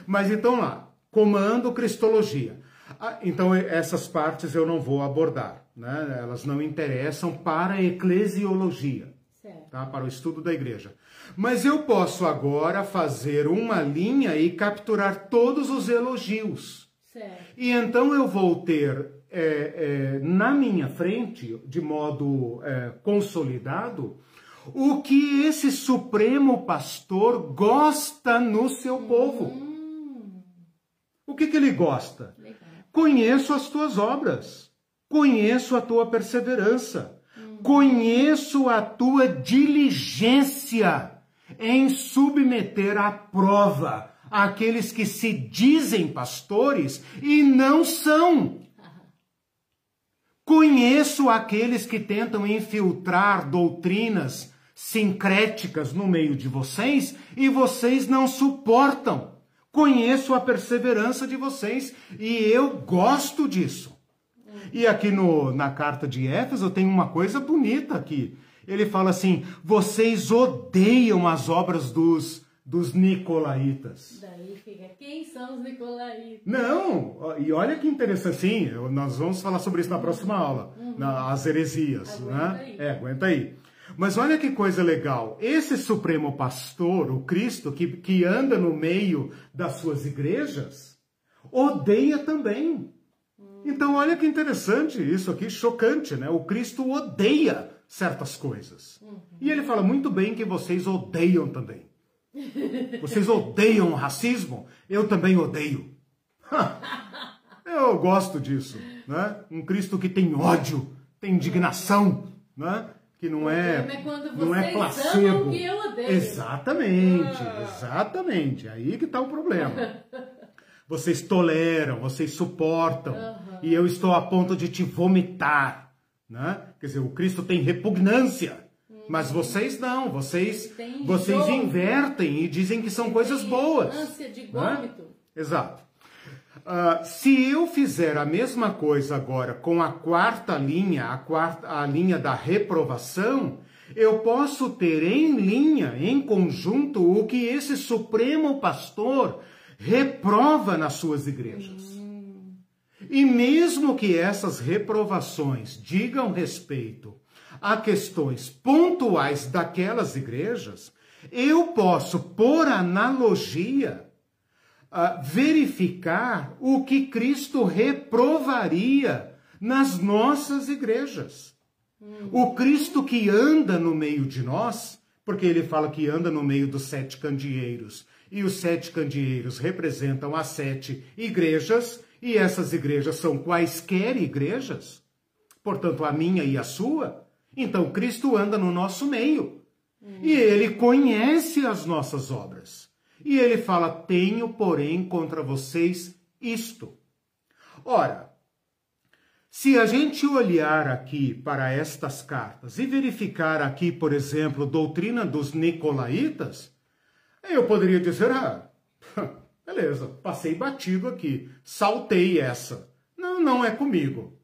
Mas então lá, comando cristologia. Ah, então, essas partes eu não vou abordar, né? elas não interessam para a eclesiologia, tá? para o estudo da igreja. Mas eu posso agora fazer uma linha e capturar todos os elogios. Certo. E então eu vou ter é, é, na minha frente, de modo é, consolidado, o que esse Supremo Pastor gosta no seu povo.
Hum,
O que, que ele gosta?
legal.
Conheço as tuas obras, conheço a tua perseverança, conheço a tua diligência em submeter à prova aqueles que se dizem pastores e não são. Conheço aqueles que tentam infiltrar doutrinas sincréticas no meio de vocês e vocês não suportam. Conheço a perseverança de vocês e eu gosto disso. E aqui no, na carta de Éfeso tem uma coisa bonita aqui. Ele fala assim: vocês odeiam as obras dos, dos nicolaítas.
Daí fica, quem são os Nicolaitas?
Não, e olha que interessante, sim, nós vamos falar sobre isso na próxima aula, na, as heresias,
Aguenta
né?
aí.
É, aguenta aí. Mas olha que coisa legal, esse supremo pastor, o Cristo, que, que anda no meio das suas igrejas, odeia também. Então olha que interessante isso aqui, chocante, né? O Cristo odeia certas coisas. E ele fala muito bem que vocês odeiam também. Vocês odeiam o racismo? Eu também odeio. Eu gosto disso, né? Um Cristo que tem ódio, tem indignação, né? Que não é,
é quando
não é placebo.
amam o que eu odeio.
Exatamente,
Ah.
exatamente. Aí que está o problema. Vocês toleram, vocês suportam, e eu estou a ponto de te vomitar, né? Quer dizer, o Cristo tem repugnância, mas vocês não, vocês vocês invertem e dizem que são coisas
Tem
boas.
Ânsia de
né?
vômito.
Exato. Ah, se eu fizer a mesma coisa agora com a quarta linha, a, quarta, a linha da reprovação, eu posso ter em linha, em conjunto, o que esse Supremo Pastor reprova nas suas igrejas. E mesmo que essas reprovações digam respeito a questões pontuais daquelas igrejas, eu posso, por analogia, ah, verificar o que Cristo reprovaria nas nossas igrejas. O Cristo que anda no meio de nós, porque ele fala que anda no meio dos sete candeeiros, e os sete candeeiros representam as sete igrejas, e essas igrejas são quaisquer igrejas, portanto a minha e a sua. Então Cristo anda no nosso meio. E ele conhece as nossas obras. E ele fala: Tenho, porém, contra vocês isto. Ora, se a gente olhar aqui para estas cartas e verificar aqui, por exemplo, doutrina dos nicolaítas, eu poderia dizer: Ah, beleza, passei batido aqui, saltei essa. Não, não é comigo.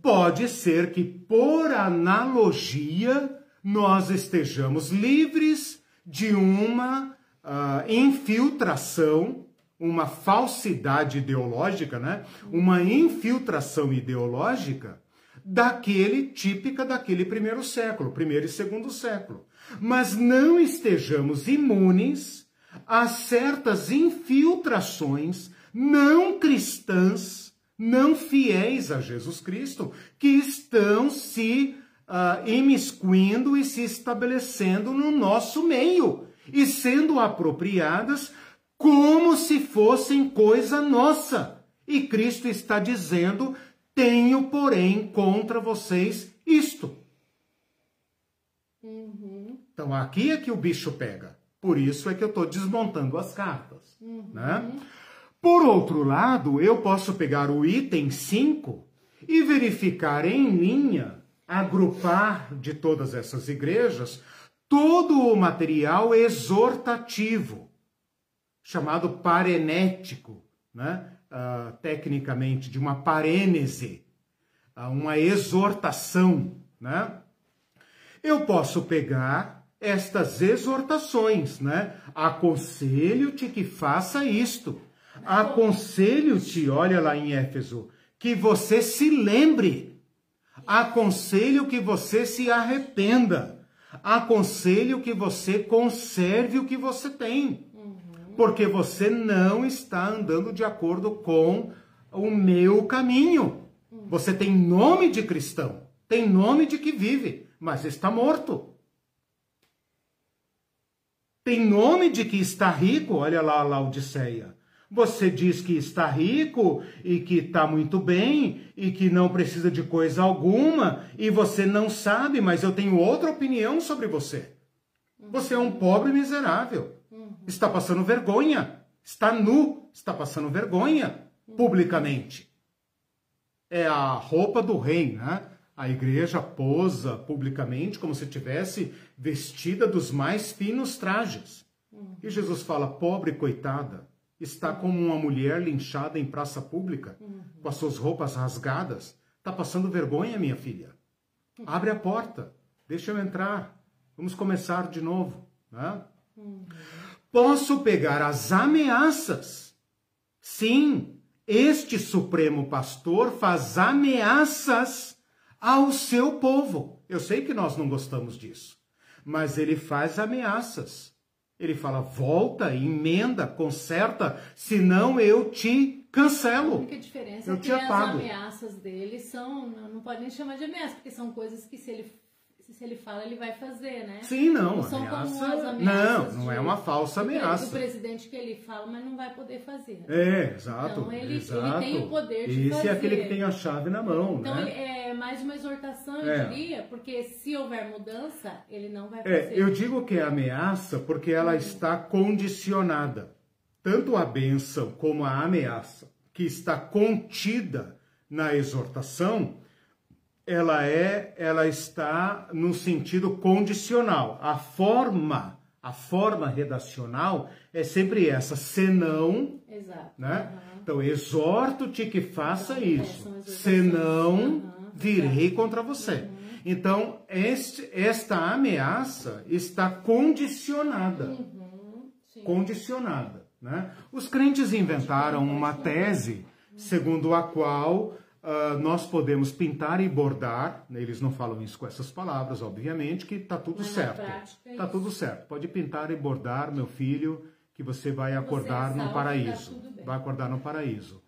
Pode ser que, por analogia, nós estejamos livres de uma ah, infiltração, uma falsidade ideológica, né? uma infiltração ideológica daquele típica daquele primeiro século, primeiro e segundo século. Mas não estejamos imunes a certas infiltrações não cristãs, não fiéis a Jesus Cristo, que estão se ah, imiscuindo e se estabelecendo no nosso meio e sendo apropriadas como se fossem coisa nossa. E Cristo está dizendo: tenho, porém, contra vocês isto. Então aqui é que o bicho pega. Por isso é que eu estou desmontando as cartas. Né? Por outro lado, eu posso pegar o item 5 e verificar em linha, agrupar de todas essas igrejas, todo o material exortativo, chamado parenético, né? Ah, tecnicamente, de uma parênese, ah, uma exortação. Né? Eu posso pegar estas exortações, né? Aconselho-te que faça isto. Aconselho-te, olha lá em Éfeso, que você se lembre. Aconselho que você se arrependa. Aconselho que você conserve o que você tem. Porque você não está andando de acordo com o meu caminho. Você tem nome de cristão, tem nome de que vive, mas está morto. Tem nome de que está rico, olha lá a Laodiceia. Você diz que está rico e que está muito bem e que não precisa de coisa alguma e você não sabe, mas eu tenho outra opinião sobre você. Você é um pobre miserável. Está passando vergonha. Está nu. Está passando vergonha publicamente. É a roupa do rei, né? A igreja posa publicamente como se tivesse vestida dos mais finos trajes. E Jesus fala: pobre coitada, está como uma mulher linchada em praça pública, uhum. com as suas roupas rasgadas. Está passando vergonha, minha filha. Abre a porta, deixa eu entrar. Vamos começar de novo. Né? Uhum. Posso pegar as ameaças. Sim, este Supremo Pastor faz ameaças ao seu povo. Eu sei que nós não gostamos disso, mas ele faz ameaças. Ele fala: volta, emenda, conserta, senão eu te cancelo. A
única diferença eu é que as ameaças dele são, não pode nem chamar de ameaça, porque são coisas que se ele se ele fala, ele vai fazer, né?
Sim, não. não são ameaça... como as ameaças. Não, não é uma falsa ameaça.
O presidente que ele fala, mas não vai poder fazer.
É, exato.
Então ele,
exato.
ele tem o poder de
Esse
fazer. Esse
é aquele que tem a chave na mão.
Então
né?
ele é mais uma exortação, eu é. diria, porque se houver mudança, ele não vai é, fazer.
É, eu digo que é ameaça porque ela uhum. está condicionada. Tanto a benção como a ameaça, que está contida na exortação, ela é, ela está no sentido condicional. A forma, a forma redacional é sempre essa, senão,
Exato.
né? Uhum. Então, exorto-te que faça então, isso, senão uhum. virei contra você. Uhum. Então, este, esta ameaça está condicionada.
Uhum.
Condicionada. Né? Os crentes inventaram uma tese segundo a qual Uh, nós podemos pintar e bordar, né, eles não falam isso com essas palavras, obviamente, que está tudo Mas certo. Está é tudo certo. Pode pintar e bordar, meu filho, que você vai acordar você no tá paraíso. Vai acordar no paraíso.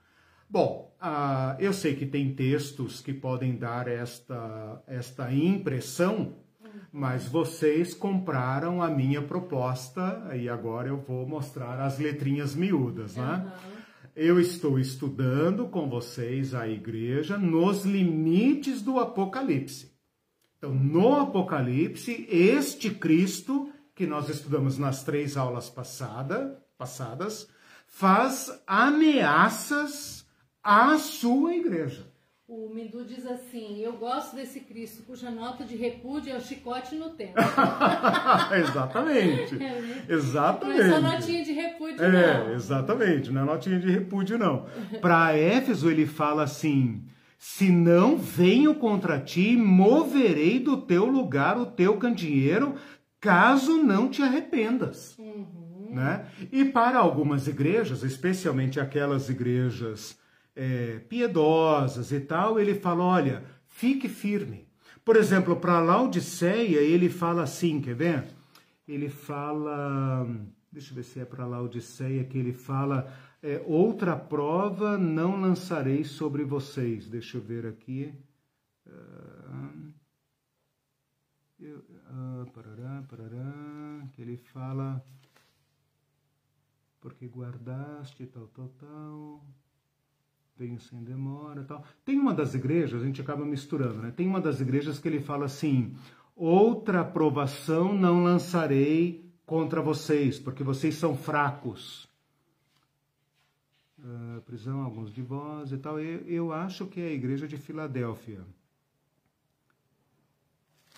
Bom, uh, eu sei que tem textos que podem dar esta, esta impressão, uhum. mas vocês compraram a minha proposta e agora eu vou mostrar as letrinhas miúdas, né? Uhum eu estou estudando com vocês a igreja nos limites do Apocalipse. Então, no Apocalipse, este Cristo, que nós estudamos nas três aulas passada, passadas, faz ameaças à sua igreja.
O Mindu diz assim: Eu gosto desse Cristo cuja nota de repúdio é o chicote no tempo.
exatamente. É, né? Exatamente. Não
é só notinha de repúdio,
é,
não.
Exatamente, não é notinha de repúdio, não. Para Éfeso, ele fala assim: Se não venho contra ti, moverei do teu lugar o teu candeeiro, caso não te arrependas.
Uhum.
Né? E para algumas igrejas, especialmente aquelas igrejas é, piedosas e tal, ele fala: olha, fique firme. Por exemplo, para Laodiceia, ele fala assim: quer ver? Ele fala. Deixa eu ver se é para Laodiceia que ele fala. É, outra prova não lançarei sobre vocês. Deixa eu ver aqui. Uh, eu, uh, parará, parará, que ele fala. Porque guardaste tal, tal, tal venho sem demora tal. Tem uma das igrejas, a gente acaba misturando, né? Tem uma das igrejas que ele fala assim: outra provação não lançarei contra vocês, porque vocês são fracos. Uh, prisão alguns de vós e tal. Eu, eu acho que é a igreja de Filadélfia.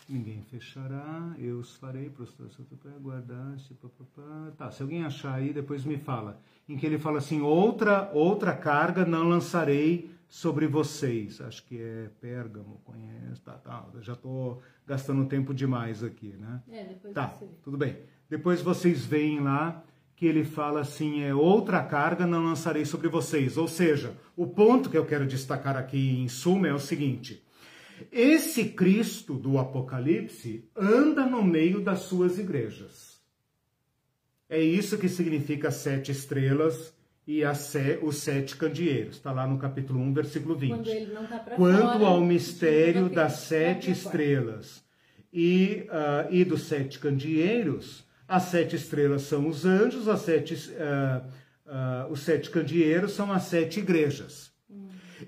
Ninguém fechará, eu os farei, prostração para guardar, tá, se alguém achar aí, depois me fala. Em que ele fala assim, outra, outra carga não lançarei sobre vocês. Acho que é Pérgamo, conhece, tá, tá, já estou gastando tempo demais aqui, né?
É, depois
tá, tudo bem. Depois vocês veem lá que ele fala assim, é outra carga não lançarei sobre vocês. Ou seja, o ponto que eu quero destacar aqui em suma é o seguinte, esse Cristo do Apocalipse anda no meio das suas igrejas. É isso que significa sete estrelas e se, os sete candeeiros. Está lá no capítulo 1, versículo 20.
Quando ele não tá
Quanto
fora,
ao mistério das
aqui,
sete estrelas e, ah, e dos sete candeeiros, as sete estrelas são os anjos, as sete, ah, ah, os sete candeeiros são as sete igrejas.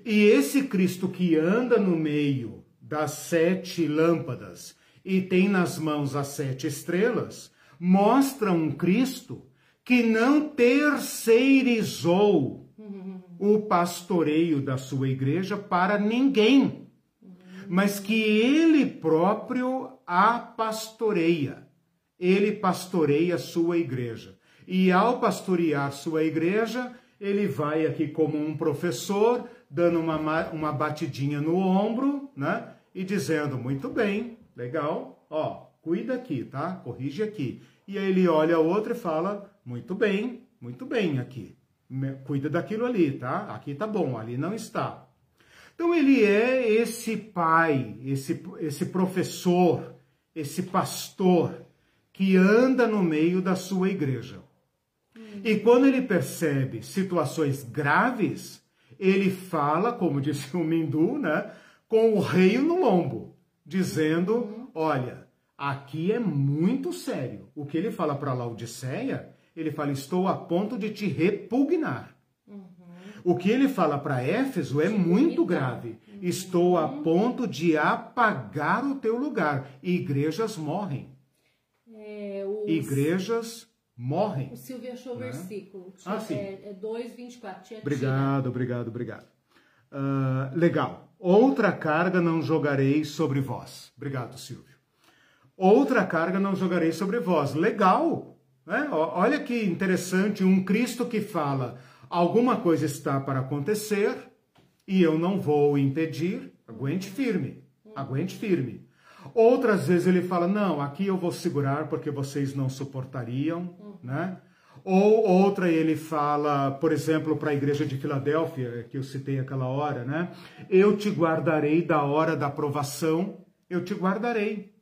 E esse Cristo que anda no meio das sete lâmpadas e tem nas mãos as sete estrelas, mostra um Cristo que não terceirizou o pastoreio da sua igreja para ninguém, mas que ele próprio a pastoreia. Ele pastoreia a sua igreja. E ao pastorear sua igreja, ele vai aqui como um professor, dando uma, ma- uma batidinha no ombro, né? E dizendo, muito bem, legal, ó, cuida aqui, tá? Corrige aqui. E aí ele olha a outra e fala, muito bem, muito bem aqui. Cuida daquilo ali, tá? Aqui tá bom, ali não está. Então ele é esse pai, esse, esse professor, esse pastor que anda no meio da sua igreja. E quando ele percebe situações graves, ele fala, como disse o Mindu, né, com o rei no lombo, dizendo: Olha, aqui é muito sério. O que ele fala para Laodiceia, ele fala: Estou a ponto de te repugnar. O que ele fala para Éfeso é muito grave. Estou a ponto de apagar o teu lugar. Igrejas morrem.
É, o,
Igrejas morrem.
o Silvio achou o versículo.
Ah, sim.
É, é 2, 24. Tia
Obrigado, obrigado, obrigado. Ah, legal. Outra carga não jogarei sobre vós. Obrigado, Silvio. Outra carga não jogarei sobre vós. Legal. Né? Olha que interessante, um Cristo que fala alguma coisa está para acontecer e eu não vou impedir. Aguente firme. Aguente firme. Outras vezes ele fala: Não, aqui eu vou segurar porque vocês não suportariam, né? Ou outra ele fala, por exemplo, para a igreja de Filadélfia, que eu citei aquela hora, né? Eu te guardarei da hora da provação, eu te guardarei,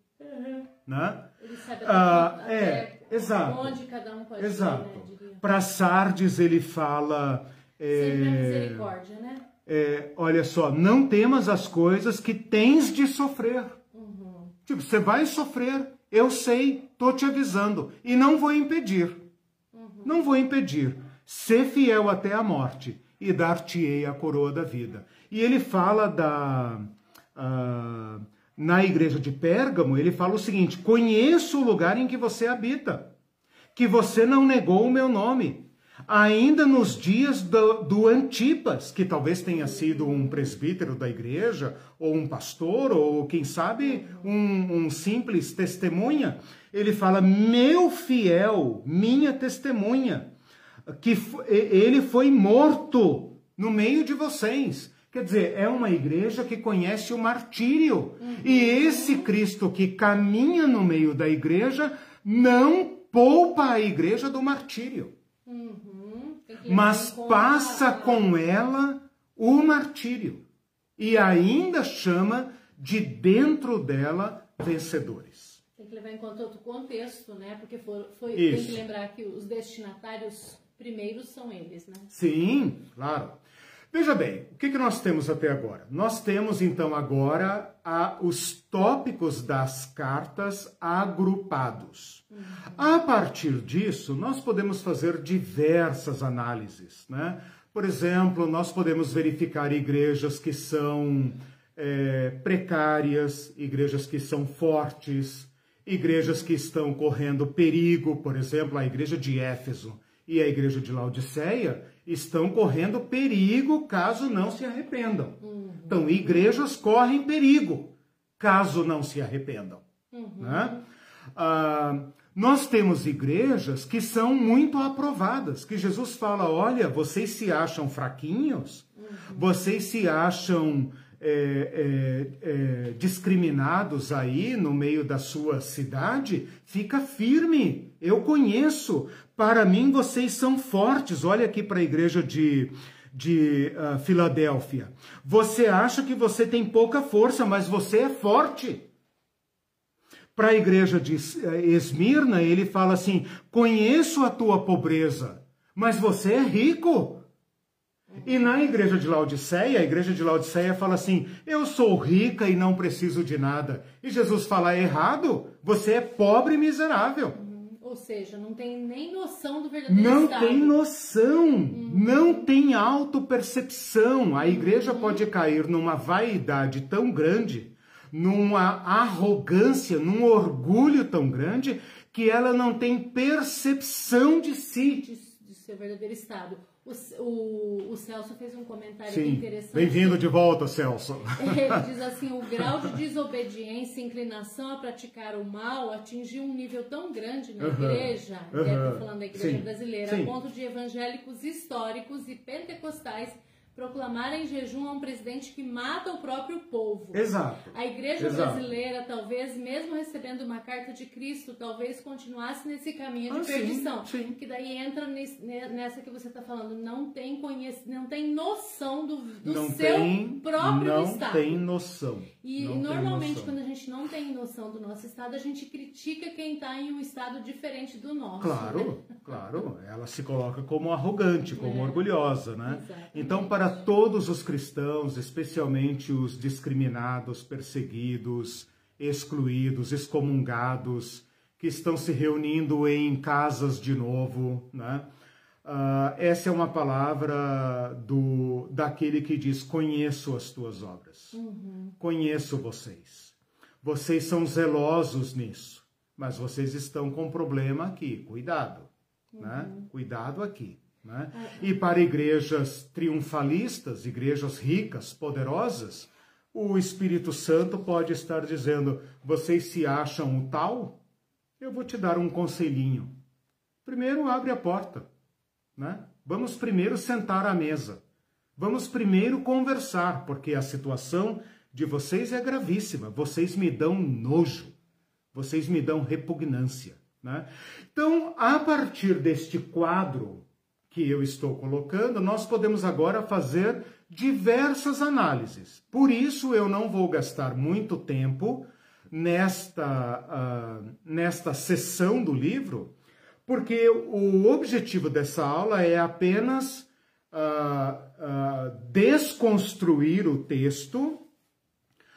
né?
Ele sabe
Ah, é, exato.
onde cada um pode
Exato.
ir, né?
Para Sardes ele fala.
Sempre a
é,
misericórdia, né?
é, olha só, não temas as coisas que tens de sofrer. Tipo, você vai sofrer, eu sei, tô te avisando, e não vou impedir. Não vou impedir. Ser fiel até a morte e dar-te-ei a coroa da vida. E ele fala da. ah, na igreja de Pérgamo, ele fala o seguinte: conheço o lugar em que você habita, que você não negou o meu nome. Ainda nos dias do, do Antipas, que talvez tenha sido um presbítero da igreja, ou um pastor, ou quem sabe um, um simples testemunha, ele fala: Meu fiel, minha testemunha, que ele foi morto no meio de vocês. Quer dizer, é uma igreja que conhece o martírio. E esse Cristo que caminha no meio da igreja não poupa a igreja do martírio,
Uhum. Tem que levar em
mas passa com ela o martírio. E ainda chama de dentro dela vencedores.
Tem que levar em conta outro contexto, né? Porque foi,
Isso.
tem que lembrar que os destinatários primeiros são eles, né?
Sim, claro. Veja bem, o que, que nós temos até agora? Nós temos então agora a- os tópicos das cartas agrupados. A partir disso, nós podemos fazer diversas análises. Né? Por exemplo, nós podemos verificar igrejas que são eh, precárias, igrejas que são fortes, igrejas que estão correndo perigo, por exemplo, a igreja de Éfeso e a igreja de Laodiceia estão correndo perigo caso não se arrependam. Então, igrejas correm perigo caso não se arrependam. né? Ah, nós temos igrejas que são muito aprovadas, que Jesus fala: olha, vocês se acham fraquinhos, vocês se acham é, é, é, discriminados aí no meio da sua cidade, fica firme. Eu conheço. Para mim, vocês são fortes. Olha aqui para a igreja de, de ah, Filadélfia. Você acha que você tem pouca força, mas você é forte. Para a igreja de eh, Esmirna, ele fala assim: conheço a tua pobreza, mas você é rico. E na igreja de Laodiceia, a igreja de Laodiceia fala assim: Eu sou rica e não preciso de nada. E Jesus fala: é errado, você é pobre e miserável.
Ou seja, não tem nem noção do verdadeiro
Não
estado.
tem noção, não tem autopercepção. A igreja pode cair numa vaidade tão grande, numa arrogância, num orgulho tão grande, que ela não tem percepção de si.
de, de seu verdadeiro estado. O, o, o Celso fez um comentário
Sim,
interessante.
bem-vindo de volta, Celso.
Ele diz assim: o grau de desobediência e inclinação a praticar o mal atingiu um nível tão grande na
Uhum,
igreja,
uhum,
falando da igreja
sim,
brasileira,
sim.
a ponto de evangélicos históricos e pentecostais proclamarem jejum a um presidente que mata o próprio povo.
Exato.
A igreja
Exato.
brasileira, talvez, mesmo recebendo uma carta de Cristo, talvez continuasse nesse caminho de
Ah, sim,
perdição.
sim.
Que daí entra nesse- nessa que você está falando, não tem conhec... não tem noção do, do
não
seu
tem,
próprio
não
estado.
tem noção.
E
Não
normalmente, quando a gente não tem noção do nosso estado, a gente critica quem está em um estado diferente do nosso. né?
Claro, claro. Ela se coloca como arrogante, como
É.
orgulhosa, né?
Exatamente.
Então, para todos os cristãos, especialmente os discriminados, perseguidos, excluídos, excomungados, que estão se reunindo em casas de novo, né? Ah, essa é uma palavra do daquele que diz: Conheço as tuas obras, conheço vocês. Vocês são zelosos nisso, mas vocês estão com um problema aqui. Cuidado, né? Cuidado aqui. Né? E para igrejas triunfalistas, igrejas ricas, poderosas, o Espírito Santo pode estar dizendo: vocês se acham o tal? Eu vou te dar um conselhinho. Primeiro abre a porta, né? Vamos primeiro sentar à mesa. Vamos primeiro conversar, porque a situação de vocês é gravíssima. Vocês me dão nojo. Vocês me dão repugnância, né? Então, a partir deste quadro que eu estou colocando, nós podemos agora fazer diversas análises. Por isso, eu não vou gastar muito tempo nesta, ah, nesta sessão do livro, porque o objetivo dessa aula é apenas ah, ah, desconstruir o texto,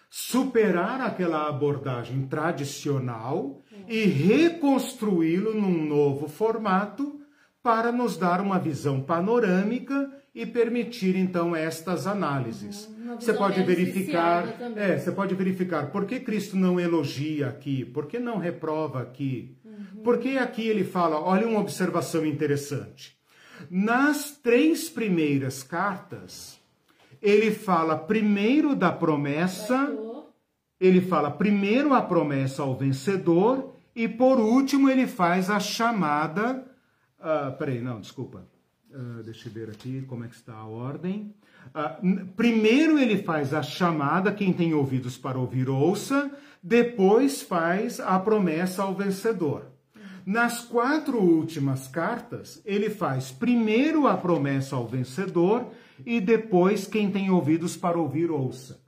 superar aquela abordagem tradicional e reconstruí-lo num novo formato para nos dar uma visão panorâmica e permitir então estas análises.
Uhum,
Você pode verificar, é, você pode verificar por que Cristo não elogia aqui, por que não reprova aqui,
Uhum.
por que aqui ele fala, olha uma observação interessante. Nas três primeiras cartas, ele fala primeiro da promessa, ele fala primeiro a promessa ao vencedor e por último ele faz a chamada. ah, peraí, não, desculpa. Ah, deixa eu ver aqui como é que está a ordem. N- primeiro ele faz a chamada, quem tem ouvidos para ouvir, ouça. Depois faz a promessa ao vencedor. Nas quatro últimas cartas, ele faz primeiro a promessa ao vencedor e depois quem tem ouvidos para ouvir, ouça.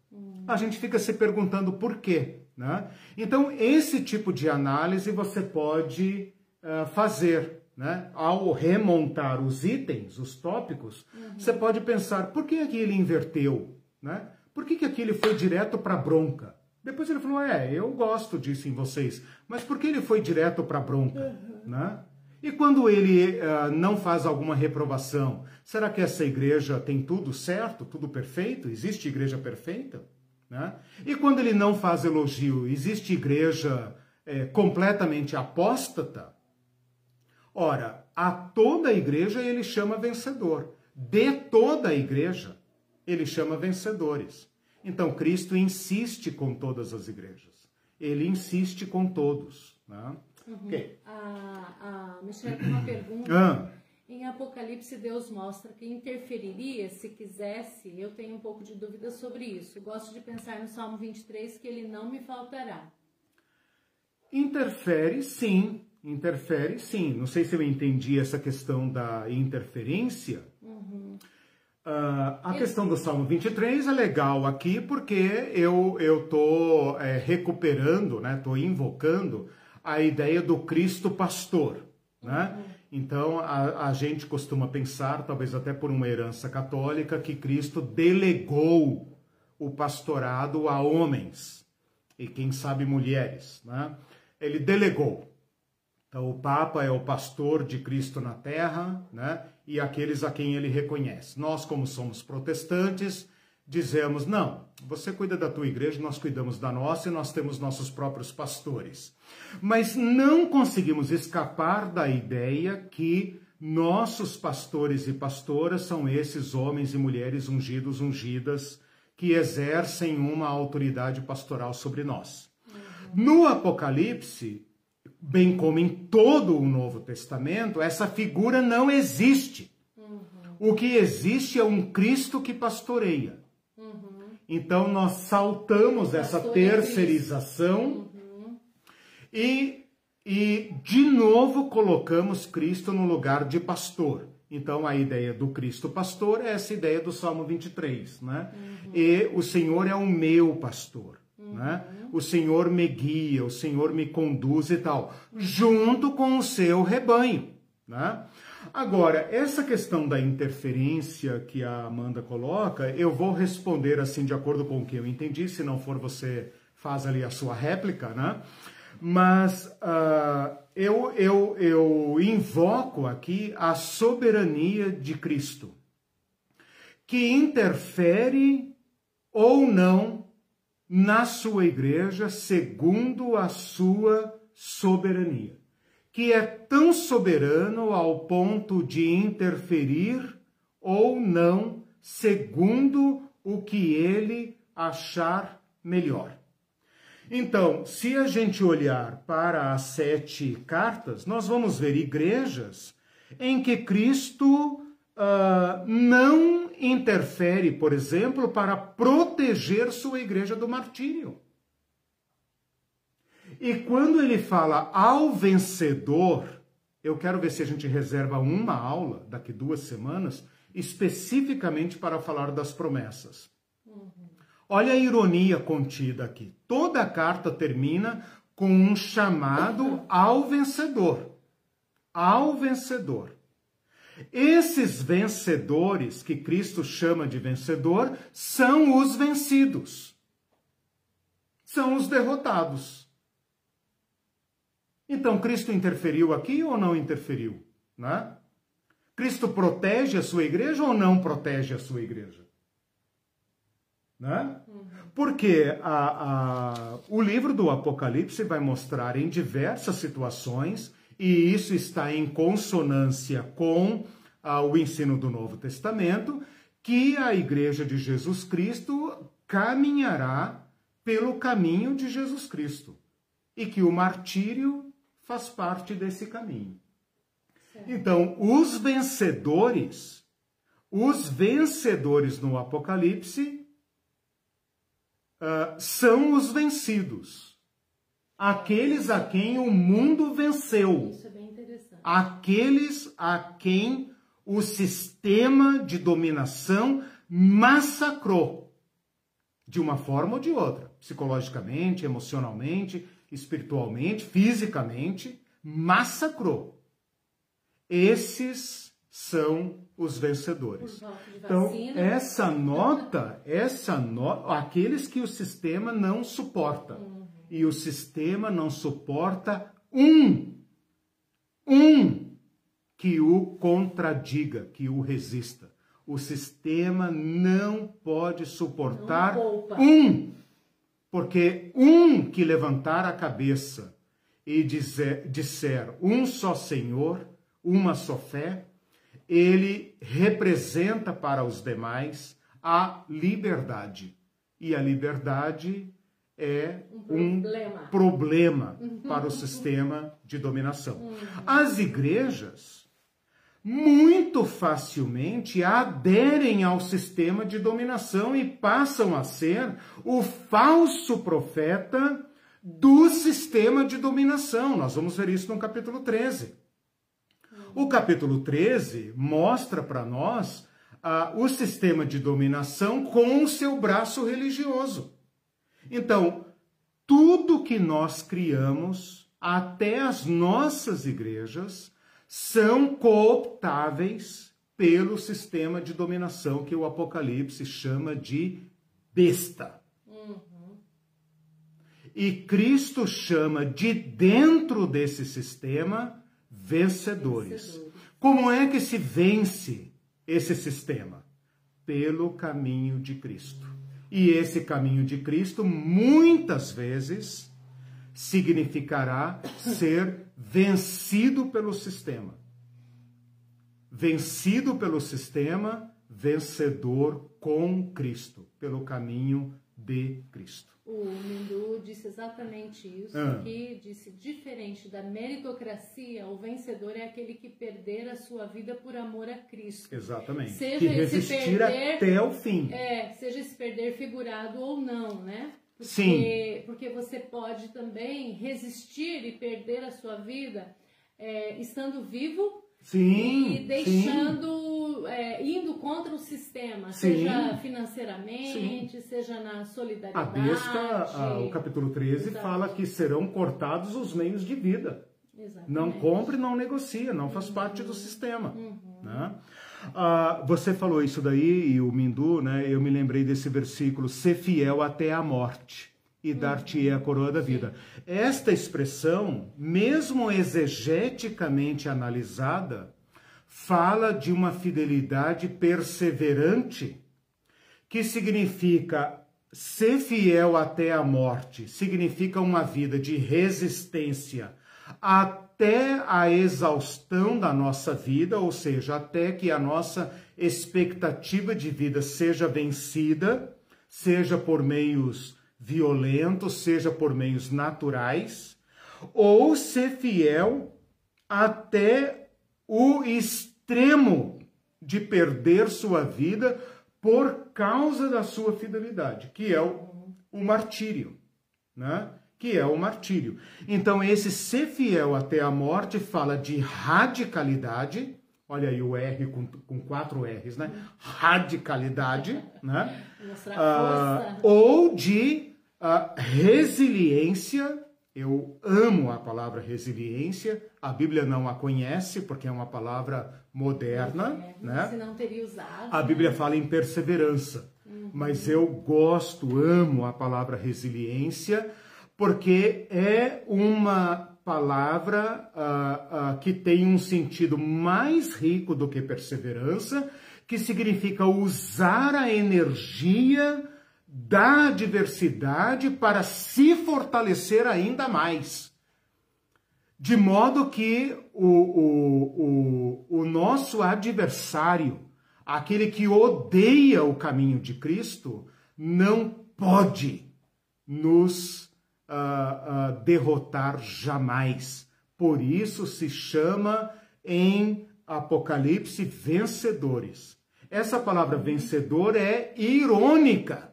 A gente fica se perguntando por quê. Né? Então, esse tipo de análise você pode ah, fazer. Né? Ao remontar os itens, os tópicos, você pode pensar, por que aqui ele inverteu? Né? Por que, que aqui ele foi direto para bronca? Depois ele falou, é, eu gosto disso em vocês, mas por que ele foi direto para bronca? Né? E quando ele ah, não faz alguma reprovação, será que essa igreja tem tudo certo, tudo perfeito? Existe igreja perfeita? Né? E quando ele não faz elogio, existe igreja eh, completamente apóstata? Ora, a toda a igreja ele chama vencedor. De toda a igreja, ele chama vencedores. Então, Cristo insiste com todas as igrejas. Ele insiste com todos. Né? Ok.
A, a Michelle tem uma pergunta.
Ah,
Em Apocalipse, Deus mostra que interferiria se quisesse. Eu tenho um pouco de dúvida sobre isso. Gosto de pensar no Salmo 23 que ele não me faltará.
interfere sim, interfere sim. Não sei se eu entendi essa questão da interferência. Ah, a questão do Salmo 23 é legal aqui porque eu eu tô é, recuperando, né? Tô invocando a ideia do Cristo pastor, né? Então, a, a, gente costuma pensar, talvez até por uma herança católica, que Cristo delegou o pastorado a homens e, quem sabe, mulheres. Né? Ele delegou. Então, o Papa é o pastor de Cristo na terra né? e aqueles a quem ele reconhece. Nós, como somos protestantes, dizemos: não, você cuida da tua igreja, nós cuidamos da nossa e nós temos nossos próprios pastores. Mas não conseguimos escapar da ideia que nossos pastores e pastoras são esses homens e mulheres ungidos, ungidas, que exercem uma autoridade pastoral sobre nós. Uhum. No Apocalipse, bem como em todo o Novo Testamento, essa figura não existe. Uhum. O que existe é um Cristo que pastoreia. Então nós saltamos essa terceirização uhum. e, e de novo colocamos Cristo no lugar de pastor. Então a ideia do Cristo pastor é essa ideia do Salmo 23, né? Uhum. E o Senhor é o meu pastor, uhum. Né? O Senhor me guia, o Senhor me conduz e tal, junto com o seu rebanho, né? Agora, essa questão da interferência que a Amanda coloca, eu vou responder assim de acordo com o que eu entendi, se não for você faz ali a sua réplica, né? Mas uh, eu, eu, eu invoco aqui a soberania de Cristo, que interfere ou não na sua igreja segundo a sua soberania que é tão soberano ao ponto de interferir ou não, segundo o que ele achar melhor. Então, se a gente olhar para as sete cartas, nós vamos ver igrejas em que Cristo uh, não interfere, por exemplo, para proteger sua igreja do martírio. E quando ele fala ao vencedor, eu quero ver se a gente reserva uma aula daqui duas semanas especificamente para falar das promessas. Uhum. Olha a ironia contida aqui. Toda a carta termina com um chamado ao vencedor. Ao vencedor. Esses vencedores que Cristo chama de vencedor são os vencidos. São os derrotados. Então, Cristo interferiu aqui ou não interferiu? Né? Cristo protege a sua igreja ou não protege a sua igreja? Né? Porque a, a, o livro do Apocalipse vai mostrar em diversas situações, e isso está em consonância com a, o ensino do Novo Testamento, que a igreja de Jesus Cristo caminhará pelo caminho de Jesus Cristo. E que o martírio faz parte desse caminho. Certo. Então, os vencedores, os vencedores no Apocalipse uh, são os vencidos. Aqueles a quem o mundo venceu.
Isso é bem interessante.
Aqueles a quem o sistema de dominação massacrou. De uma forma ou de outra. Psicologicamente, emocionalmente, espiritualmente, fisicamente, massacrou. Esses são os vencedores. Então, essa nota, essa nota, aqueles que o sistema não suporta. E o sistema não suporta um, um que o contradiga, que o resista. O sistema não pode suportar não um porque um que levantar a cabeça e dizer, disser um só Senhor, uma só fé, ele representa para os demais a liberdade. E a liberdade é um problema, um problema para o sistema de dominação. Uhum. As igrejas muito facilmente aderem ao sistema de dominação e passam a ser o falso profeta do sistema de dominação. Nós vamos ver isso no capítulo 13. O capítulo 13 mostra para nós uh, o sistema de dominação com o seu braço religioso. Então, tudo que nós criamos, até as nossas igrejas, são cooptáveis pelo sistema de dominação que o Apocalipse chama de besta. Uhum. E Cristo chama de dentro desse sistema vencedores. vencedores. Como é que se vence esse sistema? Pelo caminho de Cristo. E esse caminho de Cristo, muitas vezes, significará ser vencido pelo sistema. Vencido pelo sistema, vencedor com Cristo, pelo caminho de Cristo.
O Mindu disse exatamente isso, ah. que disse diferente da meritocracia, o vencedor é aquele que perder a sua vida por amor a Cristo.
Exatamente. Seja que resistir perder, até o fim.
É, seja esse perder figurado ou não, né?
Porque, Sim.
Porque você pode também resistir e perder a sua vida é, estando vivo
sim,
e deixando, é, indo contra o sistema, sim. seja financeiramente, sim. seja na solidariedade.
A besta, o capítulo 13, Exato. fala que serão cortados os meios de vida. Exatamente. Não compre, não negocia, não faz uhum. parte do sistema. Uhum. Né? Ah, você falou isso daí, e o Mindu, né? Eu me lembrei desse versículo: ser fiel até a morte e dar-te a coroa da vida. Esta expressão, mesmo exegeticamente analisada, fala de uma fidelidade perseverante, que significa ser fiel até a morte, significa uma vida de resistência até a exaustão da nossa vida, ou seja, até que a nossa expectativa de vida seja vencida, seja por meios violentos, seja por meios naturais, ou ser fiel até o extremo de perder sua vida por causa da sua fidelidade, que é o, o martírio, né? Que é o martírio. Então, esse ser fiel até a morte fala de radicalidade, olha aí o R com, com quatro R's, né? Radicalidade, né? Ah, ou de a resiliência, eu amo a palavra resiliência, a Bíblia não a conhece porque é uma palavra moderna, é, né?
Você não teria usado.
A Bíblia né? fala em perseverança, uhum. mas eu gosto, amo a palavra resiliência porque é uma palavra uh, uh, que tem um sentido mais rico do que perseverança, que significa usar a energia da adversidade para se fortalecer ainda mais. De modo que o, o, o, o nosso adversário, aquele que odeia o caminho de Cristo, não pode nos uh, uh, derrotar jamais. Por isso se chama em Apocalipse vencedores. Essa palavra vencedor é irônica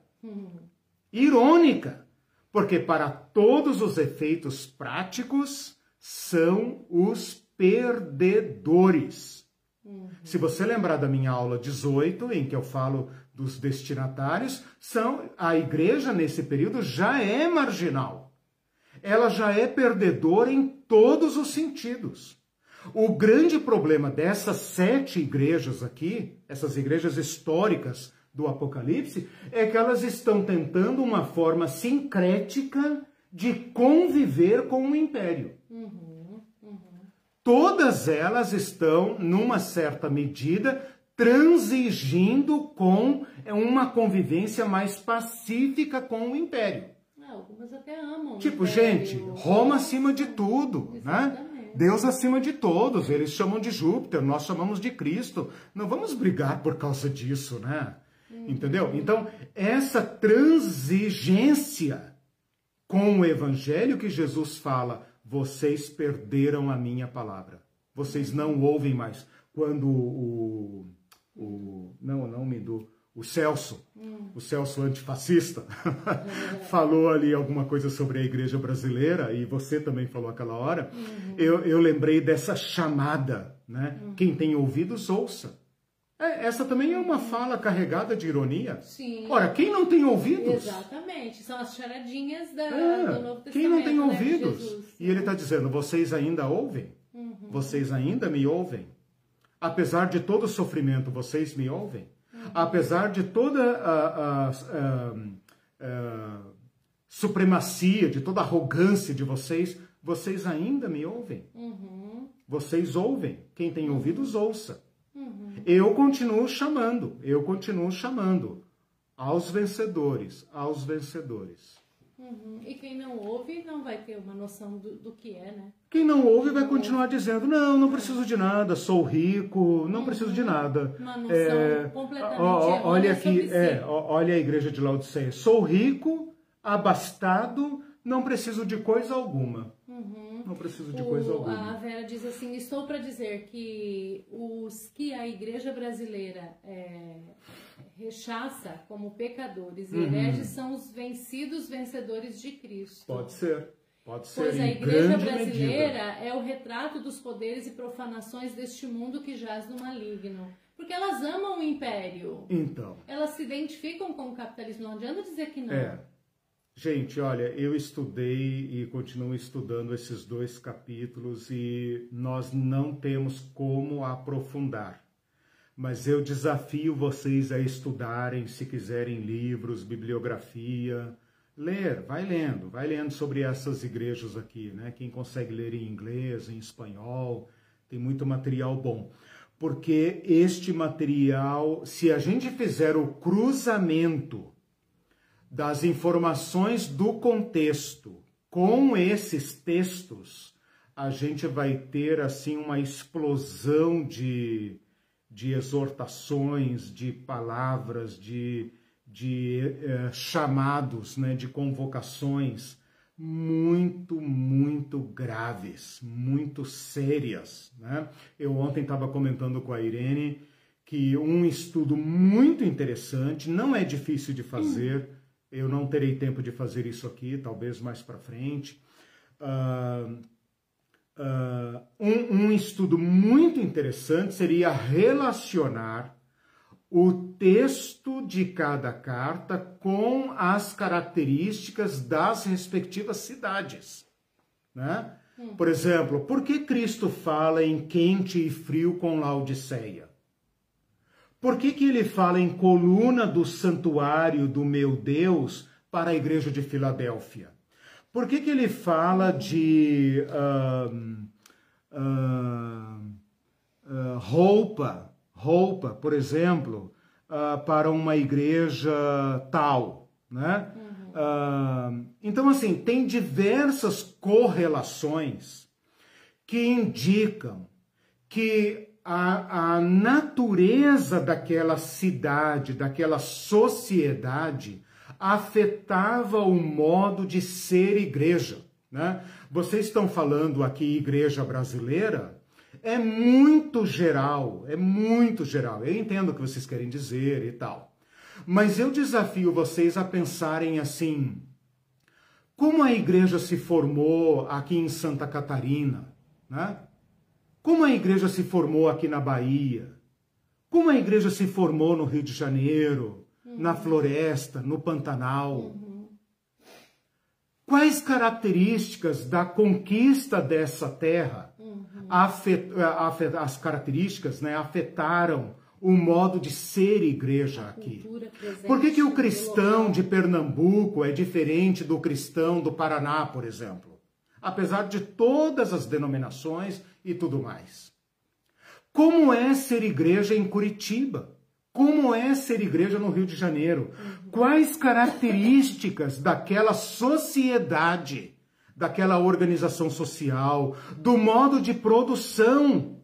Irônica, porque para todos os efeitos práticos são os perdedores. Uhum. Se você lembrar da minha aula 18, em que eu falo dos destinatários, são a igreja nesse período já é marginal. Ela já é perdedora em todos os sentidos. O grande problema dessas sete igrejas aqui, essas igrejas históricas do Apocalipse é que elas estão tentando uma forma sincrética de conviver com o império. Uhum, uhum. Todas elas estão, numa certa medida, transigindo com uma convivência mais pacífica com o império.
Ah, algumas até amam.
Tipo, gente, Roma acima de tudo, né? Exatamente. né? Deus acima de todos, eles chamam de Júpiter, nós chamamos de Cristo. Não vamos brigar por causa disso, né? Entendeu? Então, essa transigência com o evangelho que Jesus fala, vocês perderam a minha palavra. Vocês não ouvem mais. Quando o, o não, não me do o Celso, hum. o Celso antifascista, falou ali alguma coisa sobre a igreja brasileira, e você também falou aquela hora, uhum. eu, eu lembrei dessa chamada, né? Uhum. Quem tem ouvidos, ouça. É, essa também é uma fala carregada de ironia.
Sim.
Ora, quem não tem ouvidos?
Exatamente. São as charadinhas da, é, do Novo Testamento.
Quem não tem né, ouvidos? E ele está dizendo, vocês ainda ouvem? Uhum. Vocês ainda me ouvem? Apesar de todo o sofrimento, vocês me ouvem? Apesar de toda a, a, a, a supremacia, de toda a arrogância de vocês, vocês ainda me ouvem?
Uhum.
Vocês ouvem. Quem tem ouvidos, ouça.
Uhum.
Eu continuo chamando, eu continuo chamando aos vencedores, aos vencedores.
Uhum. E quem não ouve não vai ter uma noção do, do que é, né?
Quem não ouve vai continuar dizendo: não, não preciso de nada, sou rico, não preciso de nada.
Uma noção completamente
ó, ó, olha aqui, é, ó, olha a igreja de Laodiceia. Sou rico, abastado, não preciso de coisa alguma. Não preciso de coisa
O- a
alguma.
Vera diz assim: estou para dizer que os que a igreja brasileira é, rechaça como pecadores
Uhum.
e hereges são os vencidos vencedores de Cristo.
Pode ser, pode ser.
Pois a igreja brasileira
medida.
é o retrato dos poderes e profanações deste mundo que jaz no maligno. Porque elas amam o império.
Então.
Elas se identificam com o capitalismo. Não adianta dizer que não.
É. Gente, olha, eu estudei e continuo estudando esses dois capítulos e nós não temos como aprofundar. Mas eu desafio vocês a estudarem, se quiserem, livros, bibliografia. Ler, vai lendo, vai lendo sobre essas igrejas aqui, né? Quem consegue ler em inglês, em espanhol, tem muito material bom. Porque este material, se a gente fizer o cruzamento das informações do contexto com esses textos, a gente vai ter assim uma explosão de, de exortações, de palavras, de, de eh, chamados, né, de convocações muito, muito graves, muito sérias. Né? Eu ontem estava comentando com a Irene que um estudo muito interessante, não é difícil de fazer, eu não terei tempo de fazer isso aqui, talvez mais para frente. Ah, ah, um, um estudo muito interessante seria relacionar o texto de cada carta com as características das respectivas cidades. Né? Por exemplo, por que Cristo fala em quente e frio com Laodiceia? Por que, que ele fala em coluna do santuário do meu Deus para a igreja de Filadélfia? Por que, que ele fala de ahn, ahn, ah, roupa, roupa, por exemplo, ah, para uma igreja tal, né? Ah, então, assim, tem diversas correlações que indicam que a, a natureza daquela cidade, daquela sociedade, afetava o modo de ser igreja. Né? Vocês estão falando aqui igreja brasileira, é muito geral, é muito geral. Eu entendo o que vocês querem dizer e tal. Mas eu desafio vocês a pensarem assim: como a igreja se formou aqui em Santa Catarina, né? Como a igreja se formou aqui na Bahia? Como a igreja se formou no Rio de Janeiro, na Floresta, no Pantanal? Quais características da conquista dessa terra, afet- afet- as características né, afetaram o modo de ser igreja aqui? Por que, que o
no
cristão de Pernambuco é diferente do cristão do Paraná, por exemplo? Apesar de todas as denominações e tudo mais. Como é ser igreja em Curitiba? Como é ser igreja no Rio de Janeiro? Quais características daquela sociedade, daquela organização social, do modo de produção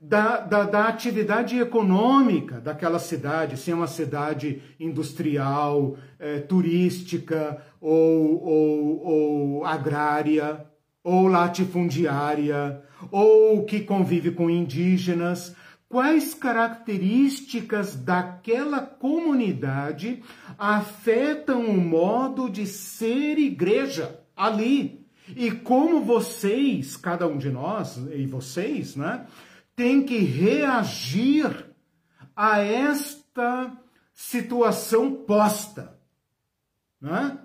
da, da, da atividade econômica daquela cidade, se é uma cidade industrial, eh, turística ou, ou, ou agrária, ou latifundiária, ou que convive com indígenas. Quais características daquela comunidade afetam o modo de ser igreja ali? E como vocês, cada um de nós e vocês, né, tem que reagir a esta situação posta. Né?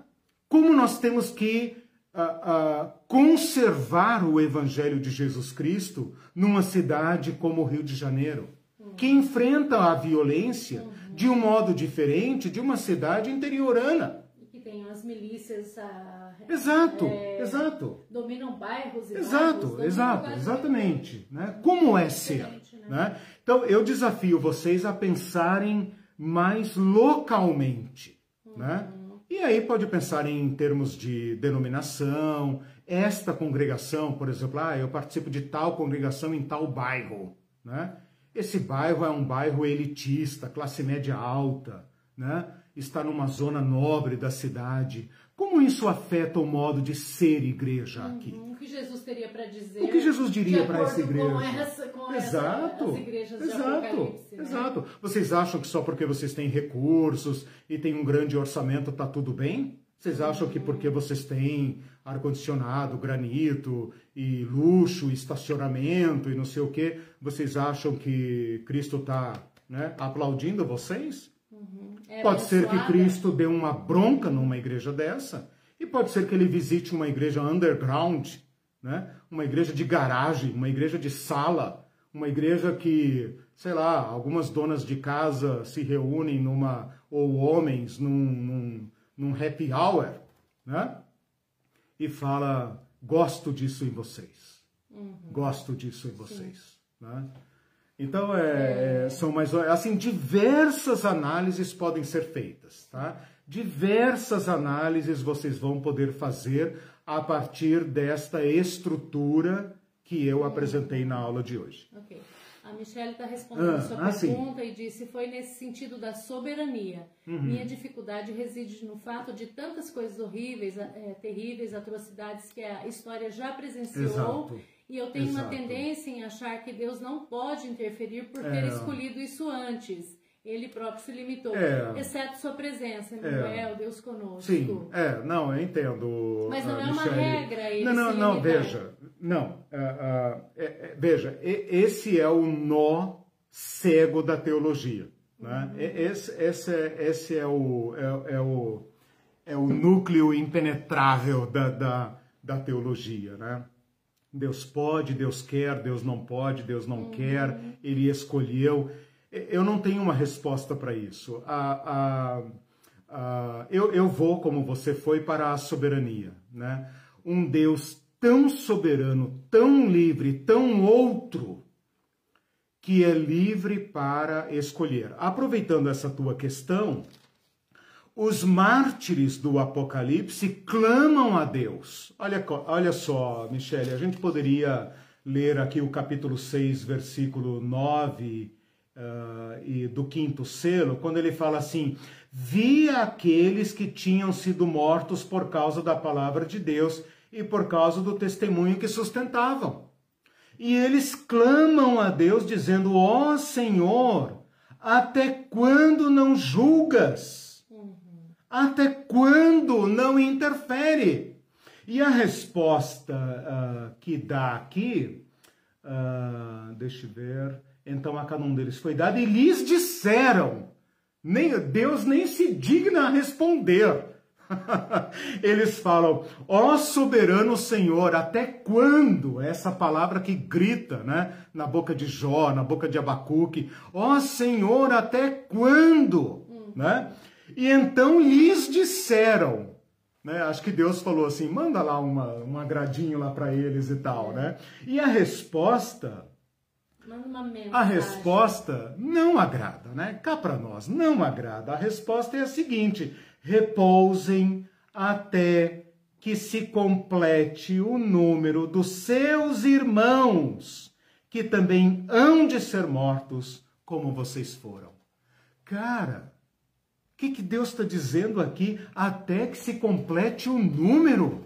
Como nós temos que uh, conservar o Evangelho de Jesus Cristo numa cidade como o Rio de Janeiro, que enfrenta a violência de um modo diferente de uma cidade interiorana.
E que tem as milícias. A,
exato, é, exato.
Dominam bairros e
Exato,
bairros,
exato, exatamente. Né? Como é ser? Né? né? Então eu desafio vocês a pensarem mais localmente. Né? Uhum. Né? E aí pode pensar em termos de denominação, esta congregação, por exemplo, ah, eu participo de tal congregação em tal bairro, né? Esse bairro é um bairro elitista, classe média alta, né? Está numa zona nobre da cidade. Como isso afeta o modo de ser igreja aqui?
Uhum. O que Jesus teria para dizer?
O que Jesus diria para essa igreja?
Com essa, com
exato,
essa, igrejas
exato,
né?
exato. Vocês acham que só porque vocês têm recursos e têm um grande orçamento tá tudo bem? Vocês acham que porque vocês têm ar-condicionado, granito e luxo, estacionamento e não sei o que, vocês acham que Cristo está né, aplaudindo vocês?
Uhum. É
pode ser que Cristo dê uma bronca numa igreja dessa e pode ser que ele visite uma igreja underground, né? uma igreja de garagem, uma igreja de sala, uma igreja que, sei lá, algumas donas de casa se reúnem numa, ou homens num, num, num happy hour, né? E fala, gosto disso em vocês. Uhum. Gosto disso em vocês. Né? Então, é, é. são mais assim, diversas análises podem ser feitas, tá? Diversas análises vocês vão poder fazer a partir desta estrutura que eu apresentei na aula de hoje.
Ok. A Michelle está respondendo ah, sua ah, pergunta sim. e disse: foi nesse sentido da soberania. Uhum. Minha dificuldade reside no fato de tantas coisas horríveis, é, terríveis, atrocidades que a história já presenciou.
Exato.
E eu tenho Exato. uma tendência em achar que Deus não pode interferir por ter é. escolhido isso antes. Ele próprio se limitou, é. exceto sua presença, Emmanuel, é. Deus conosco.
Sim, é, não, eu entendo.
Mas não é uma regra
ele Não, não, não, veja, não, uh, uh, veja, esse é o nó cego da teologia. Né? Uhum. Esse, esse, é, esse é, o, é, é, o, é o núcleo impenetrável da, da, da teologia, né? Deus pode, Deus quer, Deus não pode, Deus não uhum. quer, Ele escolheu. Eu não tenho uma resposta para isso. A, a, a, eu, eu vou, como você foi, para a soberania. Né? Um Deus tão soberano, tão livre, tão outro, que é livre para escolher. Aproveitando essa tua questão, os mártires do Apocalipse clamam a Deus. Olha, olha só, Michele, a gente poderia ler aqui o capítulo 6, versículo 9 uh, e do quinto selo, quando ele fala assim: Vi aqueles que tinham sido mortos por causa da palavra de Deus e por causa do testemunho que sustentavam. E eles clamam a Deus, dizendo: Ó oh, Senhor, até quando não julgas? Até quando não interfere? E a resposta uh, que dá aqui, uh, deixa eu ver, então a cada um deles foi dada e lhes disseram, nem, Deus nem se digna a responder. Eles falam, ó soberano Senhor, até quando? Essa palavra que grita, né? Na boca de Jó, na boca de Abacuque, ó Senhor, até quando? Hum. Né? E então lhes disseram, né? Acho que Deus falou assim: manda lá uma, um agradinho lá para eles e tal, né? E a resposta. A resposta não agrada, né? Cá para nós, não agrada. A resposta é a seguinte: repousem até que se complete o número dos seus irmãos, que também hão de ser mortos como vocês foram. Cara, o que, que Deus está dizendo aqui? Até que se complete o número.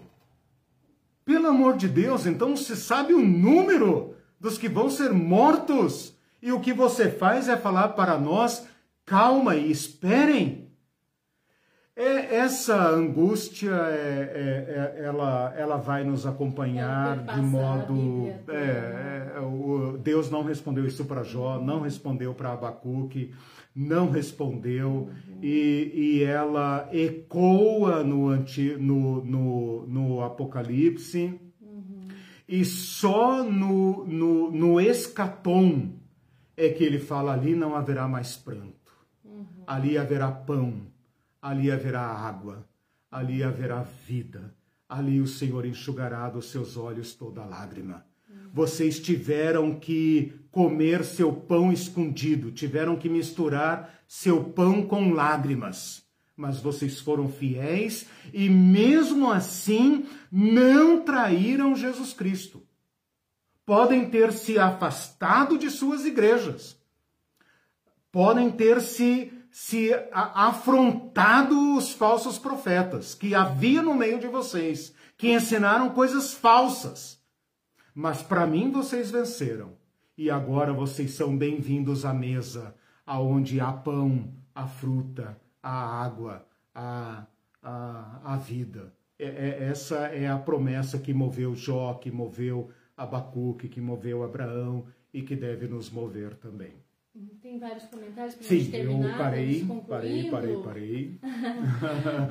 Pelo amor de Deus, então se sabe o número dos que vão ser mortos. E o que você faz é falar para nós: calma e esperem. É, essa angústia, é, é, é, ela, ela vai nos acompanhar de modo. É, é, o, Deus não respondeu isso para Jó, não respondeu para Abacuque, não respondeu, uhum. e, e ela ecoa no, anti, no, no, no Apocalipse, uhum. e só no, no, no escatom é que ele fala: ali não haverá mais pranto, uhum. ali haverá pão ali haverá água, ali haverá vida, ali o Senhor enxugará dos seus olhos toda lágrima. Vocês tiveram que comer seu pão escondido, tiveram que misturar seu pão com lágrimas. Mas vocês foram fiéis e, mesmo assim, não traíram Jesus Cristo. Podem ter se afastado de suas igrejas, podem ter se se afrontado os falsos profetas que havia no meio de vocês, que ensinaram coisas falsas. Mas para mim vocês venceram. E agora vocês são bem-vindos à mesa, aonde há pão, a fruta, a água, a, a, a vida. É, é, essa é a promessa que moveu Jó, que moveu Abacuque, que moveu Abraão e que deve nos mover também.
Tem vários comentários para
gente
terminar.
eu parei, parei, parei, parei.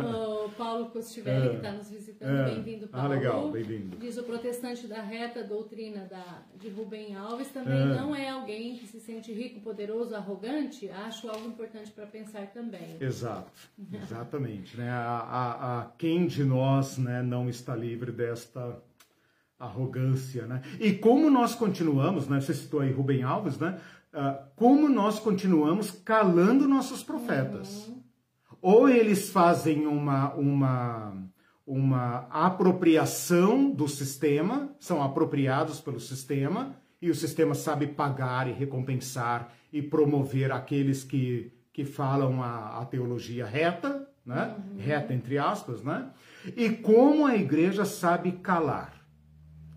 o Paulo Costivelli, é, que está nos visitando, é, bem-vindo, ah, Paulo.
Ah, legal, bem-vindo.
Diz o protestante da reta doutrina da, de Rubem Alves, também é. não é alguém que se sente rico, poderoso, arrogante. Acho algo importante para pensar também.
Exato, exatamente. né? A, a, a, quem de nós né, não está livre desta arrogância, né? E como nós continuamos, né? Você citou aí Rubem Alves, né? Ah, como nós continuamos calando nossos profetas. Uhum. Ou eles fazem uma, uma, uma apropriação do sistema, são apropriados pelo sistema, e o sistema sabe pagar e recompensar e promover aqueles que, que falam a, a teologia reta, né? Uhum. reta entre aspas, né? e como a igreja sabe calar.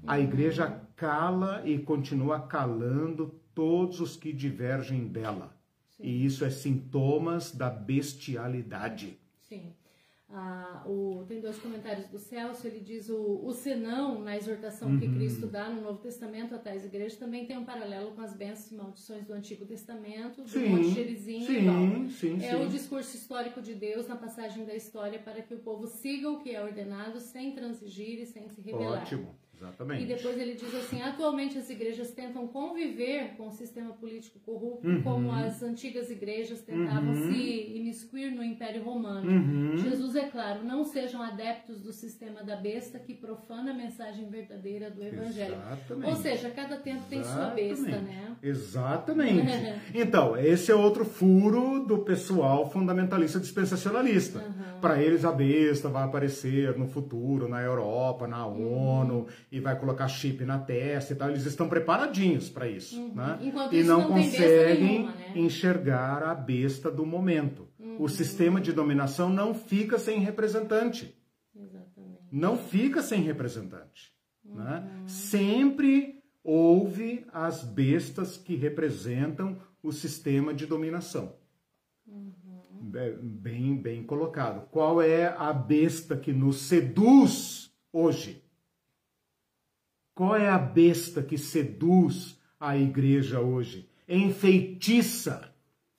A igreja uhum. cala e continua calando todos os que divergem dela. Sim. E isso é sintomas da bestialidade.
Sim. Ah, o, tem dois comentários do Celso, ele diz o, o senão, na exortação uhum. que Cristo dá no Novo Testamento a tais igrejas, também tem um paralelo com as bênçãos e maldições do Antigo Testamento, do sim, Monte Gerizim sim, sim, É o discurso histórico de Deus na passagem da história para que o povo siga o que é ordenado sem transigir e sem se rebelar.
Ótimo. Exatamente.
E depois ele diz assim: atualmente as igrejas tentam conviver com o sistema político corrupto, uhum. como as antigas igrejas tentavam uhum. se imiscuir no Império Romano. Uhum. Jesus é claro: não sejam adeptos do sistema da besta que profana a mensagem verdadeira do Evangelho. Exatamente. Ou seja, cada tempo tem sua besta, né?
Exatamente. então, esse é outro furo do pessoal fundamentalista dispensacionalista. Para eles, a besta vai aparecer no futuro, na Europa, na ONU e vai colocar chip na testa e tal, eles estão preparadinhos para isso, uhum. né? Enquanto e não, não conseguem nenhuma, né? enxergar a besta do momento. Uhum. O sistema de dominação não fica sem representante. Exatamente. Não fica sem representante. Uhum. Né? Sempre houve as bestas que representam o sistema de dominação. Uhum. Bem, bem colocado. Qual é a besta que nos seduz hoje? Qual é a besta que seduz a igreja hoje? Enfeitiça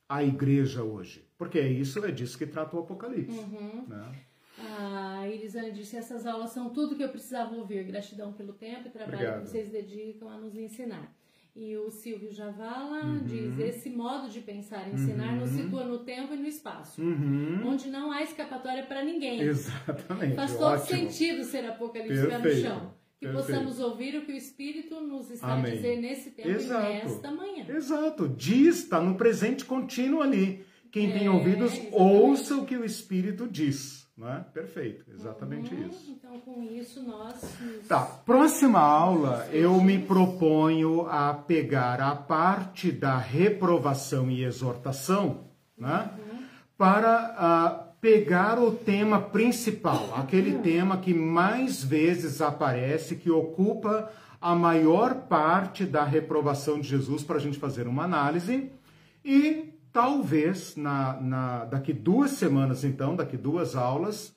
a igreja hoje? Porque é isso, é disso que trata o Apocalipse. Uhum. Né?
A Elisane disse: essas aulas são tudo que eu precisava ouvir. Gratidão pelo tempo e trabalho Obrigado. que vocês dedicam a nos ensinar. E o Silvio Javala uhum. diz: esse modo de pensar e ensinar uhum. nos situa no tempo e no espaço, uhum. onde não há escapatória para ninguém.
Exatamente.
Faz todo Ótimo. sentido ser Apocalipse no chão. Que Perfeito. possamos ouvir o que o Espírito nos está Amém. a dizer nesse tempo Exato. e nesta manhã.
Exato. Diz, está no presente contínuo ali. Quem é, tem ouvidos, exatamente. ouça o que o Espírito diz. Não é? Perfeito, exatamente uhum, isso.
Então, com isso, nós. Nos...
Tá, próxima aula eu me proponho a pegar a parte da reprovação e exortação, né? Uhum. Para. Uh, pegar o tema principal, aquele tema que mais vezes aparece, que ocupa a maior parte da reprovação de Jesus para a gente fazer uma análise e talvez na, na, daqui duas semanas, então, daqui duas aulas,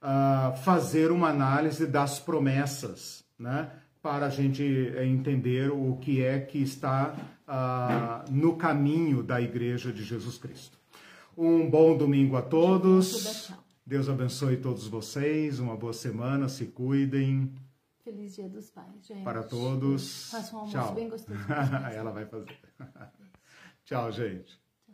uh, fazer uma análise das promessas, né? Para a gente entender o que é que está uh, no caminho da Igreja de Jesus Cristo. Um bom domingo a todos. Deus abençoe todos vocês. Uma boa semana. Se cuidem.
Feliz Dia dos Pais, gente.
Para todos.
Faça um almoço
Tchau.
bem gostoso.
Ela vai fazer. Tchau, gente.